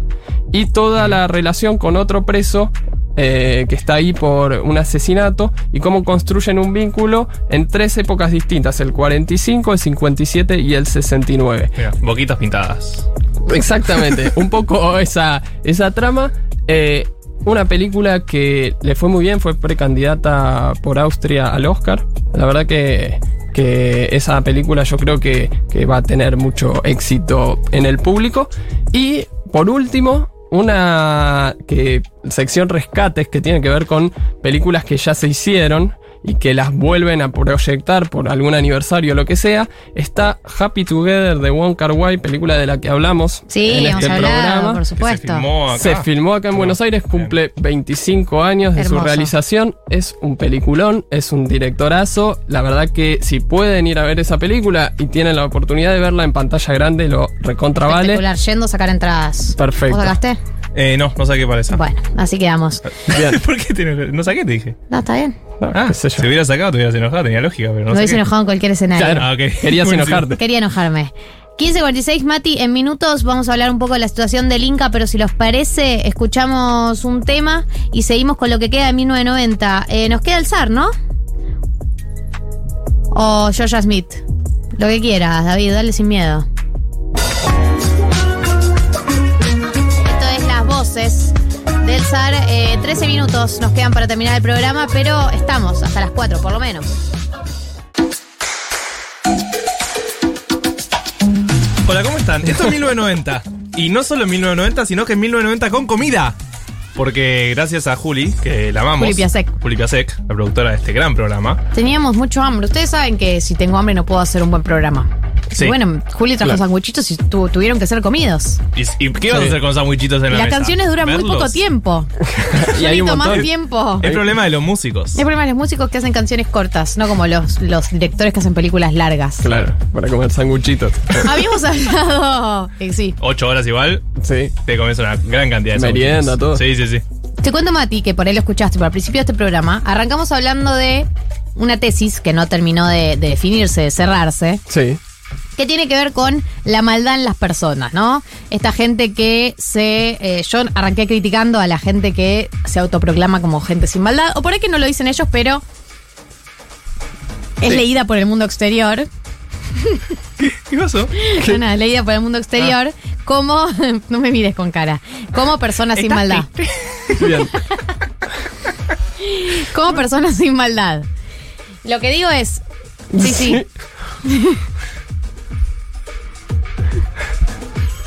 y toda la relación con otro preso eh, que está ahí por un asesinato, y cómo construyen un vínculo en tres épocas distintas, el 45, el 57 y el 69. Mira, boquitas pintadas. Exactamente, un poco esa, esa trama. Eh, una película que le fue muy bien, fue precandidata por Austria al Oscar. La verdad que, que esa película yo creo que, que va a tener mucho éxito en el público. Y por último, una que, sección rescates que tiene que ver con películas que ya se hicieron. Y que las vuelven a proyectar por algún aniversario o lo que sea, está Happy Together de Wong Kar Wai, película de la que hablamos Sí, en hemos este hablado, programa. por supuesto. Se filmó acá en Buenos Aires, cumple 25 años de Hermoso. su realización. Es un peliculón, es un directorazo. La verdad que si pueden ir a ver esa película y tienen la oportunidad de verla en pantalla grande, lo recontra vale. Espectacular, yendo a sacar entradas. Perfecto. ¿Vos sacaste? Eh, no, no sé qué parece. Bueno, así quedamos. ¿Por qué te? No saqué, te dije. No, está bien. Ah, si hubiera sacado te hubieras enojado, tenía lógica, pero no Me hubiese enojado en cualquier escenario. Ah, ok. Querías Buenísimo. enojarte. Quería enojarme. 15.46, Mati, en minutos vamos a hablar un poco de la situación del Inca, pero si los parece, escuchamos un tema y seguimos con lo que queda de 1990. Eh, nos queda el zar, ¿no? O Joshua Smith. Lo que quieras, David, dale sin miedo. Voces del. Eh, 13 minutos nos quedan para terminar el programa, pero estamos hasta las 4 por lo menos. Hola, ¿cómo están? Esto es 1990. Y no solo en 1990, sino que en 1990 con comida. Porque gracias a Juli, que la amamos. Juli Piasek. Juli Piasek, la productora de este gran programa. Teníamos mucho hambre. Ustedes saben que si tengo hambre no puedo hacer un buen programa. Sí. Y bueno, Juli trajo Claro. sanguchitos y tu- tuvieron que ser comidos. ¿Y, y qué vas a hacer con sandwichitos en la las mesa? canciones duran muy poco tiempo. Y hay un más tiempo. Es problema de los músicos. El problema de los músicos que hacen canciones cortas, no como los, los directores que hacen películas largas. Claro, para comer sanguchitos. Habíamos hablado. eh, sí. Ocho horas igual, Sí. te comes una gran cantidad de Merienda, todo. Sí, sí, sí. Te cuento, Mati, que por ahí lo escuchaste, pero al principio de este programa, arrancamos hablando de una tesis que no terminó de, de definirse, de cerrarse, Sí. Que tiene que ver con la maldad en las personas, ¿no? Esta gente que se... eh, yo arranqué criticando a la gente que se autoproclama como gente sin maldad, o por ahí que no lo dicen ellos, pero es Sí. leída por el mundo exterior. ¿Qué pasó? No, nada, leída por el mundo exterior como... no me mires con cara. Como personas sin maldad. Bien. Como personas sin maldad. Lo que digo es... Sí, sí.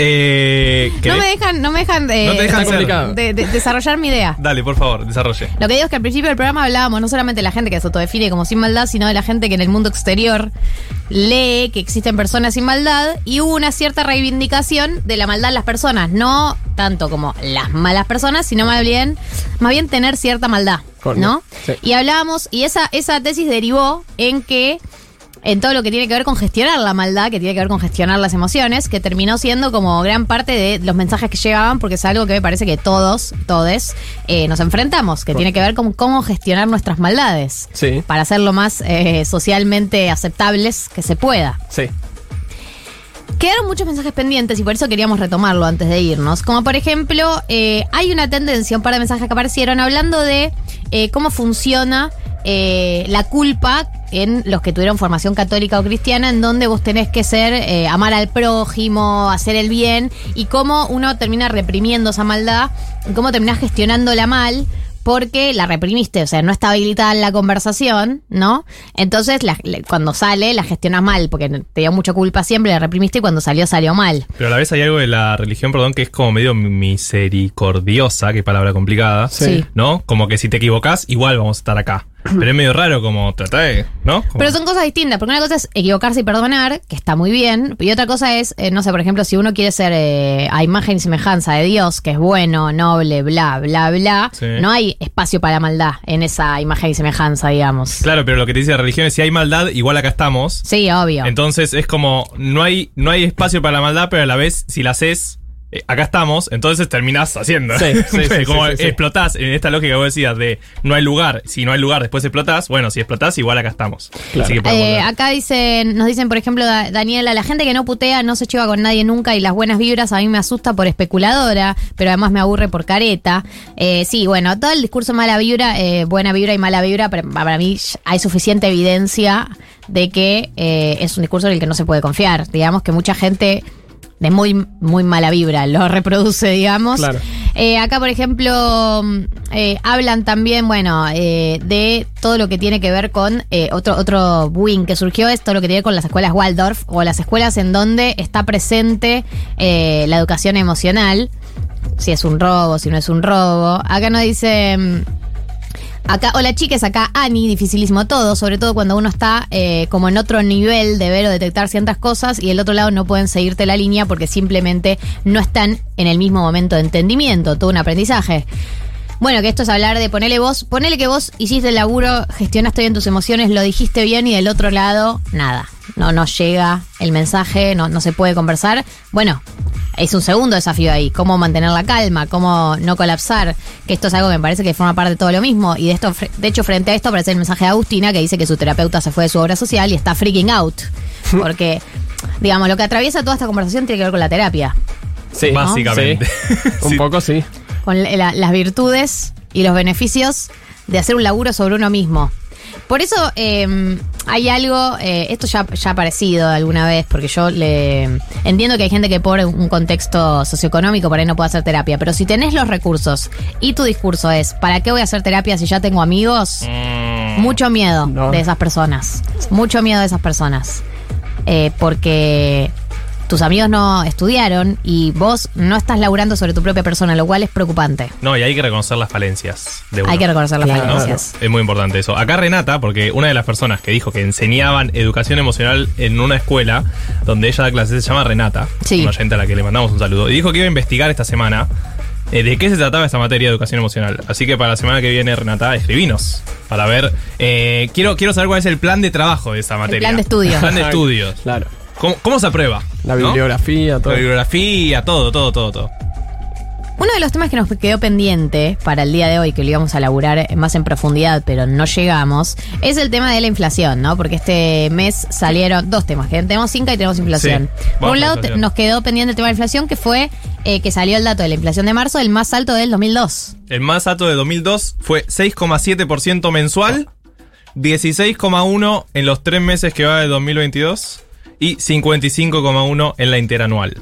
Eh, No me dejan, no me dejan, eh, No te dejan de- de- desarrollar mi idea. Dale, por favor, desarrolle. Lo que digo es que al principio del programa hablábamos no solamente de la gente que se autodefine como sin maldad, sino de la gente que en el mundo exterior lee que existen personas sin maldad y hubo una cierta reivindicación de la maldad en las personas, no tanto como las malas personas, sino más bien, más bien tener cierta maldad, Correcto. ¿no? Sí. Y hablábamos, y esa, esa tesis derivó en que en todo lo que tiene que ver con gestionar la maldad, que tiene que ver con gestionar las emociones, que terminó siendo como gran parte de los mensajes que llegaban, porque es algo que me parece que todos, todes, eh, nos enfrentamos, que tiene que ver con cómo gestionar nuestras maldades, Sí. para ser lo más eh, socialmente aceptables que se pueda. Sí. Quedaron muchos mensajes pendientes y por eso queríamos retomarlo antes de irnos. Como por ejemplo, eh, hay una tendencia, un par de mensajes que aparecieron hablando de eh, cómo funciona eh, la culpa en los que tuvieron formación católica o cristiana, en donde vos tenés que ser, eh, amar al prójimo, hacer el bien, y cómo uno termina reprimiendo esa maldad, y cómo terminás gestionándola mal, porque la reprimiste, o sea, no está habilitada en la conversación, ¿no? Entonces, la- cuando sale, la gestionas mal, porque te dio mucha culpa siempre, la reprimiste y cuando salió, salió mal. Pero a la vez hay algo de la religión, perdón, que es como medio misericordiosa, qué palabra complicada. Sí. ¿No? Como que si te equivocás, igual vamos a estar acá. Pero es medio raro como tratar de, ¿no? Como- Pero son cosas distintas, porque una cosa es equivocarse y perdonar, que está muy bien, y otra cosa es, eh, no sé, por ejemplo, si uno quiere ser eh, a imagen y semejanza de Dios, que es bueno, noble, bla, bla, bla, Sí. no hay espacio para la maldad en esa imagen y semejanza, digamos. Claro, pero lo que te dice la religión es si hay maldad, igual acá estamos. Sí, obvio. Entonces es como, no hay, no hay espacio para la maldad, pero a la vez, si la haces, eh, acá estamos, entonces terminás haciendo. Sí, sí, sí, como sí, sí, sí. explotás en esta lógica que vos decías de no hay lugar, si no hay lugar, después explotás, bueno, si explotás, igual acá estamos. Así que Eh, acá dicen, nos dicen, por ejemplo, Da- Daniela, la gente que no putea no se lleva con nadie nunca y las buenas vibras a mí me asusta por especuladora, pero además me aburre por careta. Eh, sí, bueno, todo el discurso mala vibra, eh, buena vibra y mala vibra, pero para mí hay suficiente evidencia de que eh, es un discurso en el que no se puede confiar. Digamos que mucha gente de muy, muy mala vibra lo reproduce, digamos. Claro. Eh, acá, por ejemplo, mm, eh, hablan también, bueno, eh, de todo lo que tiene que ver con otro otro wing que surgió, es todo lo que tiene que ver con las escuelas Waldorf o las escuelas en donde está presente la educación emocional, si es un robo, si no es un robo. Acá nos dice... Acá, hola chiques, acá Ani, dificilísimo todo, sobre todo cuando uno está eh, como en otro nivel de ver o detectar ciertas cosas y el otro lado no pueden seguirte la línea porque simplemente no están en el mismo momento de entendimiento, todo un aprendizaje. Bueno, que esto es hablar de ponerle vos, ponele que vos hiciste el laburo, gestionaste bien tus emociones, lo dijiste bien y del otro lado, nada. No nos llega el mensaje, no, no se puede conversar. Bueno, es un segundo desafío ahí, cómo mantener la calma, cómo no colapsar, que esto es algo que me parece que forma parte de todo lo mismo. Y de esto, de hecho, frente a esto aparece el mensaje de Agustina que dice que su terapeuta se fue de su obra social y está freaking out. Porque, digamos, lo que atraviesa toda esta conversación tiene que ver con la terapia. Sí, Básicamente. sí. Un poco sí. con la- las virtudes y los beneficios de hacer un laburo sobre uno mismo. Por eso eh, hay algo, eh, esto ya, ya ha aparecido alguna vez, porque yo le entiendo que hay gente que por un contexto socioeconómico por ahí no puede hacer terapia, pero si tenés los recursos y tu discurso es, ¿para qué voy a hacer terapia si ya tengo amigos? Mucho miedo de esas personas, mucho miedo de esas personas, Eh, porque tus amigos no estudiaron y vos no estás laburando sobre tu propia persona, lo cual es preocupante. No, y hay que reconocer las falencias de uno. Hay que reconocer las falencias. Es muy importante eso. Acá Renata, porque una de las personas que dijo que enseñaban educación emocional en una escuela donde ella da clases se llama Renata, Sí. una oyente a la que le mandamos un saludo, y dijo que iba a investigar esta semana eh, de qué se trataba esta materia de educación emocional. Así que para la semana que viene, Renata, escribinos para ver. eh, quiero, quiero saber cuál es el plan de trabajo de esa materia. plan de estudio. plan de estudios. Claro. ¿Cómo, cómo se aprueba? La ¿no? bibliografía, todo. La bibliografía, todo, todo, todo, todo. Uno de los temas que nos quedó pendiente para el día de hoy, que lo íbamos a laburar más en profundidad, pero no llegamos, es el tema de la inflación, ¿no? Porque este mes salieron dos temas, que tenemos Inca y tenemos inflación. Sí, Por un lado, inflación. nos quedó pendiente el tema de la inflación, que fue eh, que salió el dato de la inflación de marzo, el más alto del 2002. El más alto de 2002 fue 6,7% mensual, 16,1% en los tres meses que va de 2022 y 55,1% en la interanual.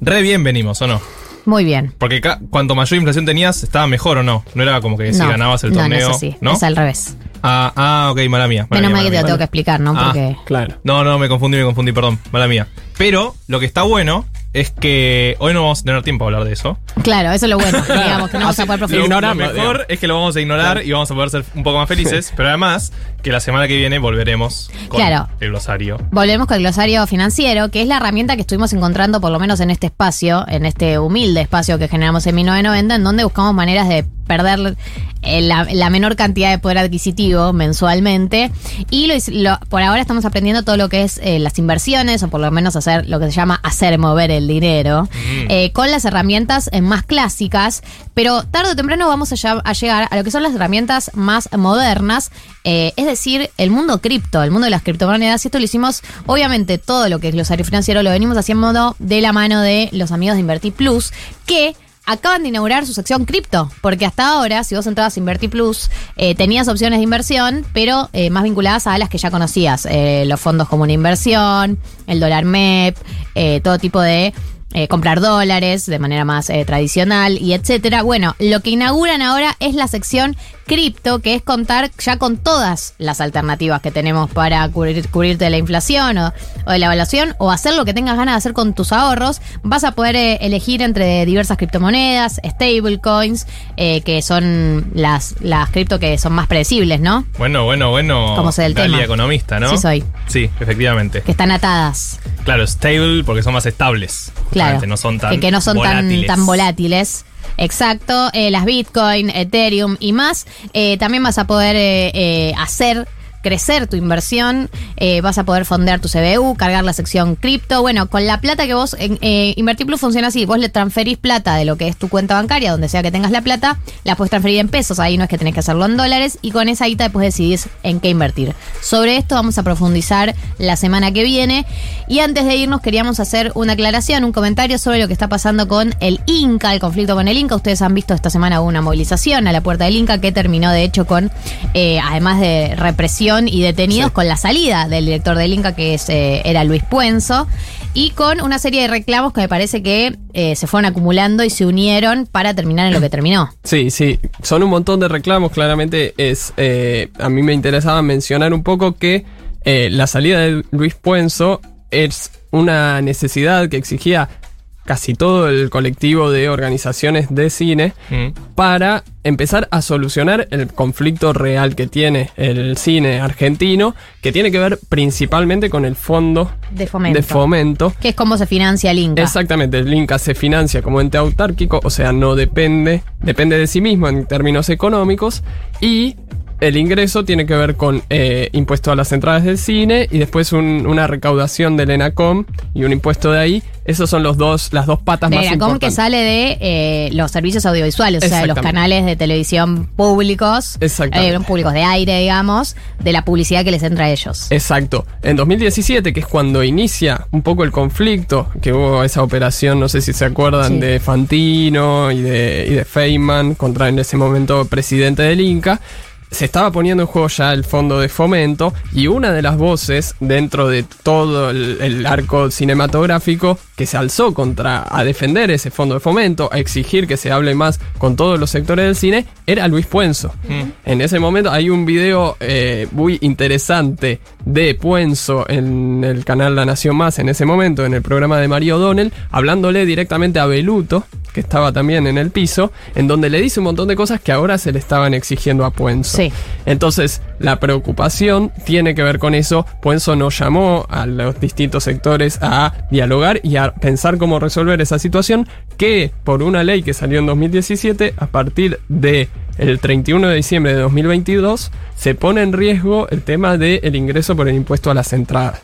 Re bien venimos, ¿o no? Muy bien. Porque cuanto mayor inflación tenías, estaba mejor o no. No era como que si No, ganabas el no, no torneo. es así, ¿no? es al revés. Ah, ah, ok, mala mía. mala Menos mal que te lo tengo que explicar, ¿no? Ah, Porque Claro. No, no, me confundí, me confundí, perdón, mala mía. Pero lo que está bueno es que hoy no vamos a tener tiempo a hablar de eso. Claro, eso es lo bueno, digamos, que no vamos a poder profundizar. lo mejor es que lo vamos a ignorar y vamos a poder ser un poco más felices, pero además que la semana que viene volveremos con Claro. el glosario. Volvemos con el glosario financiero, que es la herramienta que estuvimos encontrando, por lo menos en este espacio, en este humilde espacio que generamos en 1990, en donde buscamos maneras de perder eh, la, la menor cantidad de poder adquisitivo mensualmente. Y lo, hic- lo- por ahora estamos aprendiendo todo lo que es eh, las inversiones, o por lo menos hacer lo que se llama hacer mover el dinero, eh, con las herramientas eh, más clásicas. Pero tarde o temprano vamos a llegar a lo que son las herramientas más modernas, eh, es decir, el mundo cripto, el mundo de las criptomonedas. Y esto lo hicimos, obviamente, todo lo que es glosario financiero lo venimos haciendo de la mano de los amigos de Invertir Plus, que acaban de inaugurar su sección cripto, porque hasta ahora, si vos entrabas a Invertir Plus, eh, tenías opciones de inversión, pero eh, más vinculadas a las que ya conocías, eh, los fondos como una inversión, el dólar MEP, eh, todo tipo de eh, comprar dólares de manera más eh, tradicional y etcétera. Bueno, lo que inauguran ahora es la sección cripto, que es contar ya con todas las alternativas que tenemos para cubrir, cubrirte de la inflación o, o de la evaluación o hacer lo que tengas ganas de hacer con tus ahorros. Vas a poder eh, elegir entre diversas criptomonedas, stablecoins, eh, que son las, las cripto que son más predecibles, ¿no? Bueno, bueno, bueno. ¿Cómo sé del Galia tema? economista, ¿no? Sí soy. Sí, efectivamente. Que están atadas. Claro, stable porque son más estables. Claro. No son tan que, que no son tan, volátiles. tan volátiles. Exacto, eh, las Bitcoin, Ethereum y más. Eh, también vas a poder eh, eh, hacer crecer tu inversión, eh, vas a poder fondear tu CBU, cargar la sección cripto. Bueno, con la plata que vos, eh, Invertir Plus funciona así, vos le transferís plata de lo que es tu cuenta bancaria, donde sea que tengas la plata, la puedes transferir en pesos, ahí no es que tenés que hacerlo en dólares, y con esa guita después decidís en qué invertir. Sobre esto vamos a profundizar la semana que viene. Y antes de irnos queríamos hacer una aclaración, un comentario sobre lo que está pasando con el Inca, el conflicto con el Inca. Ustedes han visto esta semana una movilización a la puerta del Inca que terminó de hecho con, eh, además de represión y detenidos, con la salida del director del Inca que es, eh, era Luis Puenzo y con una serie de reclamos que me parece que eh, se fueron acumulando y se unieron para terminar en lo que terminó. Sí, sí, son un montón de reclamos, claramente es, eh, a mí me interesaba mencionar un poco que la salida de Luis Puenzo es una necesidad que exigía casi todo el colectivo de organizaciones de cine para empezar a solucionar el conflicto real que tiene el cine argentino, que tiene que ver principalmente con el fondo De fomento. de fomento. Que es cómo se financia el Inca. Exactamente, el Inca se financia como ente autárquico, o sea, no depende, depende de sí mismo en términos económicos y el ingreso tiene que ver con eh, impuesto a las entradas del cine y después un- una recaudación del ENACOM y un impuesto de ahí. Esos son los dos, las dos patas De más la com que importantes. sale de eh, los servicios audiovisuales, o sea, de los canales de televisión públicos, eh, públicos de aire, digamos, de la publicidad que les entra a ellos. Exacto. En 2017, que es cuando inicia un poco el conflicto, que hubo esa operación, no sé si se acuerdan, Sí. de Fantino y de, y de Feynman contra en ese momento presidente del Inca. Se estaba poniendo en juego ya el fondo de fomento y una de las voces dentro de todo el, el arco cinematográfico que se alzó contra a defender ese fondo de fomento, a exigir que se hable más con todos los sectores del cine, era Luis Puenzo. En ese momento hay un video eh, muy interesante de Puenzo en el canal La Nación Más, en ese momento, en el programa de Mario O'Donnell, hablándole directamente a Beluto, que estaba también en el piso, en donde le dice un montón de cosas que ahora se le estaban exigiendo a Puenzo. Sí. Entonces, la preocupación tiene que ver con eso. Puenzo nos llamó a los distintos sectores a dialogar y a pensar cómo resolver esa situación que por una ley que salió en 2017, a partir de el 31 de diciembre de 2022, se pone en riesgo el tema del ingreso por el impuesto a las entradas.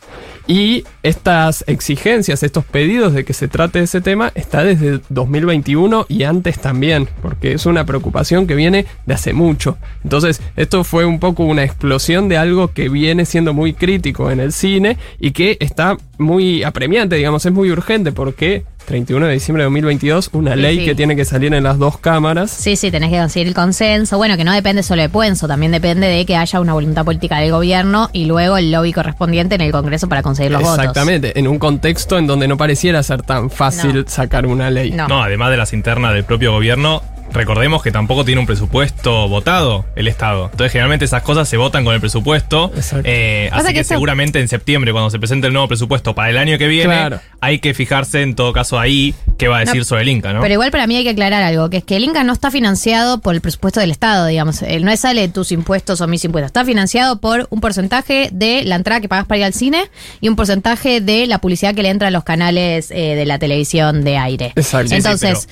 Y estas exigencias, estos pedidos de que se trate ese tema, está desde 2021 y antes también, porque es una preocupación que viene de hace mucho. Entonces, esto fue un poco una explosión de algo que viene siendo muy crítico en el cine y que está muy apremiante, digamos, es muy urgente porque 31 de diciembre de 2022, una Sí, ley sí. que tiene que salir en las dos cámaras. Sí, sí, tenés que conseguir el consenso. Bueno, que no depende solo de Puenzo, también depende de que haya una voluntad política del gobierno y luego el lobby correspondiente en el Congreso para conseguir los votos. Exactamente, en un contexto en donde no pareciera ser tan fácil sacar una ley. No. además de las internas del propio gobierno, recordemos que tampoco tiene un presupuesto votado el Estado. Entonces, generalmente esas cosas se votan con el presupuesto. Eh, así que que, eso- seguramente en septiembre, cuando se presente el nuevo presupuesto para el año que viene, Claro. hay que fijarse en todo caso ahí qué va a decir No, sobre el Inca, ¿no? Pero igual para mí hay que aclarar algo, que es que el Inca no está financiado por el presupuesto del Estado, digamos. Él no sale de tus impuestos o mis impuestos. Está financiado por un porcentaje de la entrada que pagas para ir al cine y un porcentaje de la publicidad que le entra a los canales eh, de la televisión de aire. Exacto. Sí, sí, Entonces...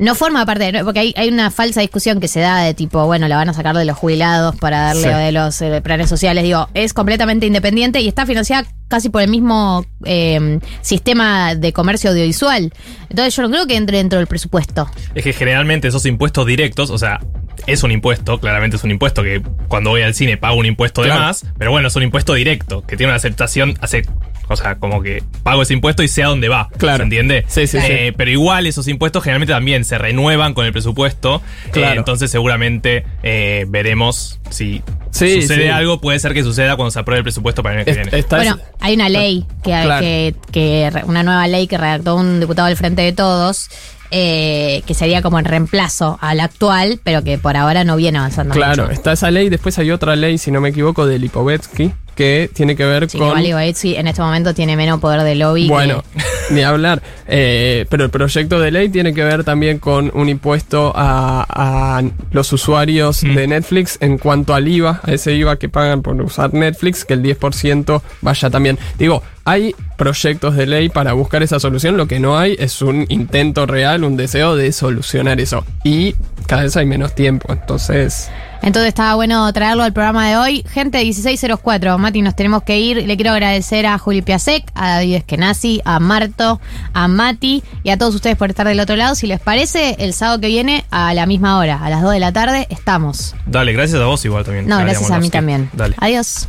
No forma parte, de- porque hay, hay una falsa discusión que se da de tipo, bueno, la van a sacar de los jubilados para darle Sí. de los eh, planes sociales. Digo, es completamente independiente y está financiada casi por el mismo eh, sistema de comercio audiovisual. Entonces yo no creo que entre dentro del presupuesto. Es que generalmente esos impuestos directos, o sea, es un impuesto, claramente es un impuesto que cuando voy al cine pago un impuesto Claro. de más, pero bueno, es un impuesto directo, que tiene una aceptación, hace, o sea, como que pago ese impuesto y sé a dónde va. Claro. ¿Se entiende? Sí, sí, Eh, sí. Pero igual esos impuestos generalmente también se renuevan con el presupuesto. Claro. Eh, entonces seguramente eh, veremos si Sí, sucede sí. algo, puede ser que suceda cuando se apruebe el presupuesto para el año que viene. Bueno, hay una ley que, Claro. que, que una nueva ley que redactó un diputado del Frente de Todos, eh, que sería como en reemplazo al actual, pero que por ahora no viene avanzando Claro, mucho. está esa ley, después hay otra ley, si no me equivoco, de Lipovetsky, que tiene que ver Sí, con... igual Liboetsky en este momento tiene menos poder de lobby. que- Bueno, ni hablar. Eh, pero el proyecto de ley tiene que ver también con un impuesto a, a los usuarios Mm. de Netflix en cuanto al IVA, a ese IVA que pagan por usar Netflix, que el 10% vaya también. Digo, hay proyectos de ley para buscar esa solución, lo que no hay es un intento real, un deseo de solucionar eso. Y cada vez hay menos tiempo, entonces... Entonces estaba bueno traerlo al programa de hoy. Gente, 1604, Mati, nos tenemos que ir. Le quiero agradecer a Juli Piasek, a David Eskenazi, a Marto, a Mati y a todos ustedes por estar del otro lado. Si les parece, el sábado que viene a la misma hora, a las 2 de la tarde, estamos. Dale, gracias a vos igual también. No, gracias a mí también. Dale. Adiós.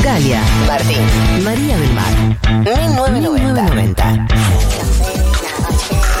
Galia, Martín, María del Mar, 1990. 1990.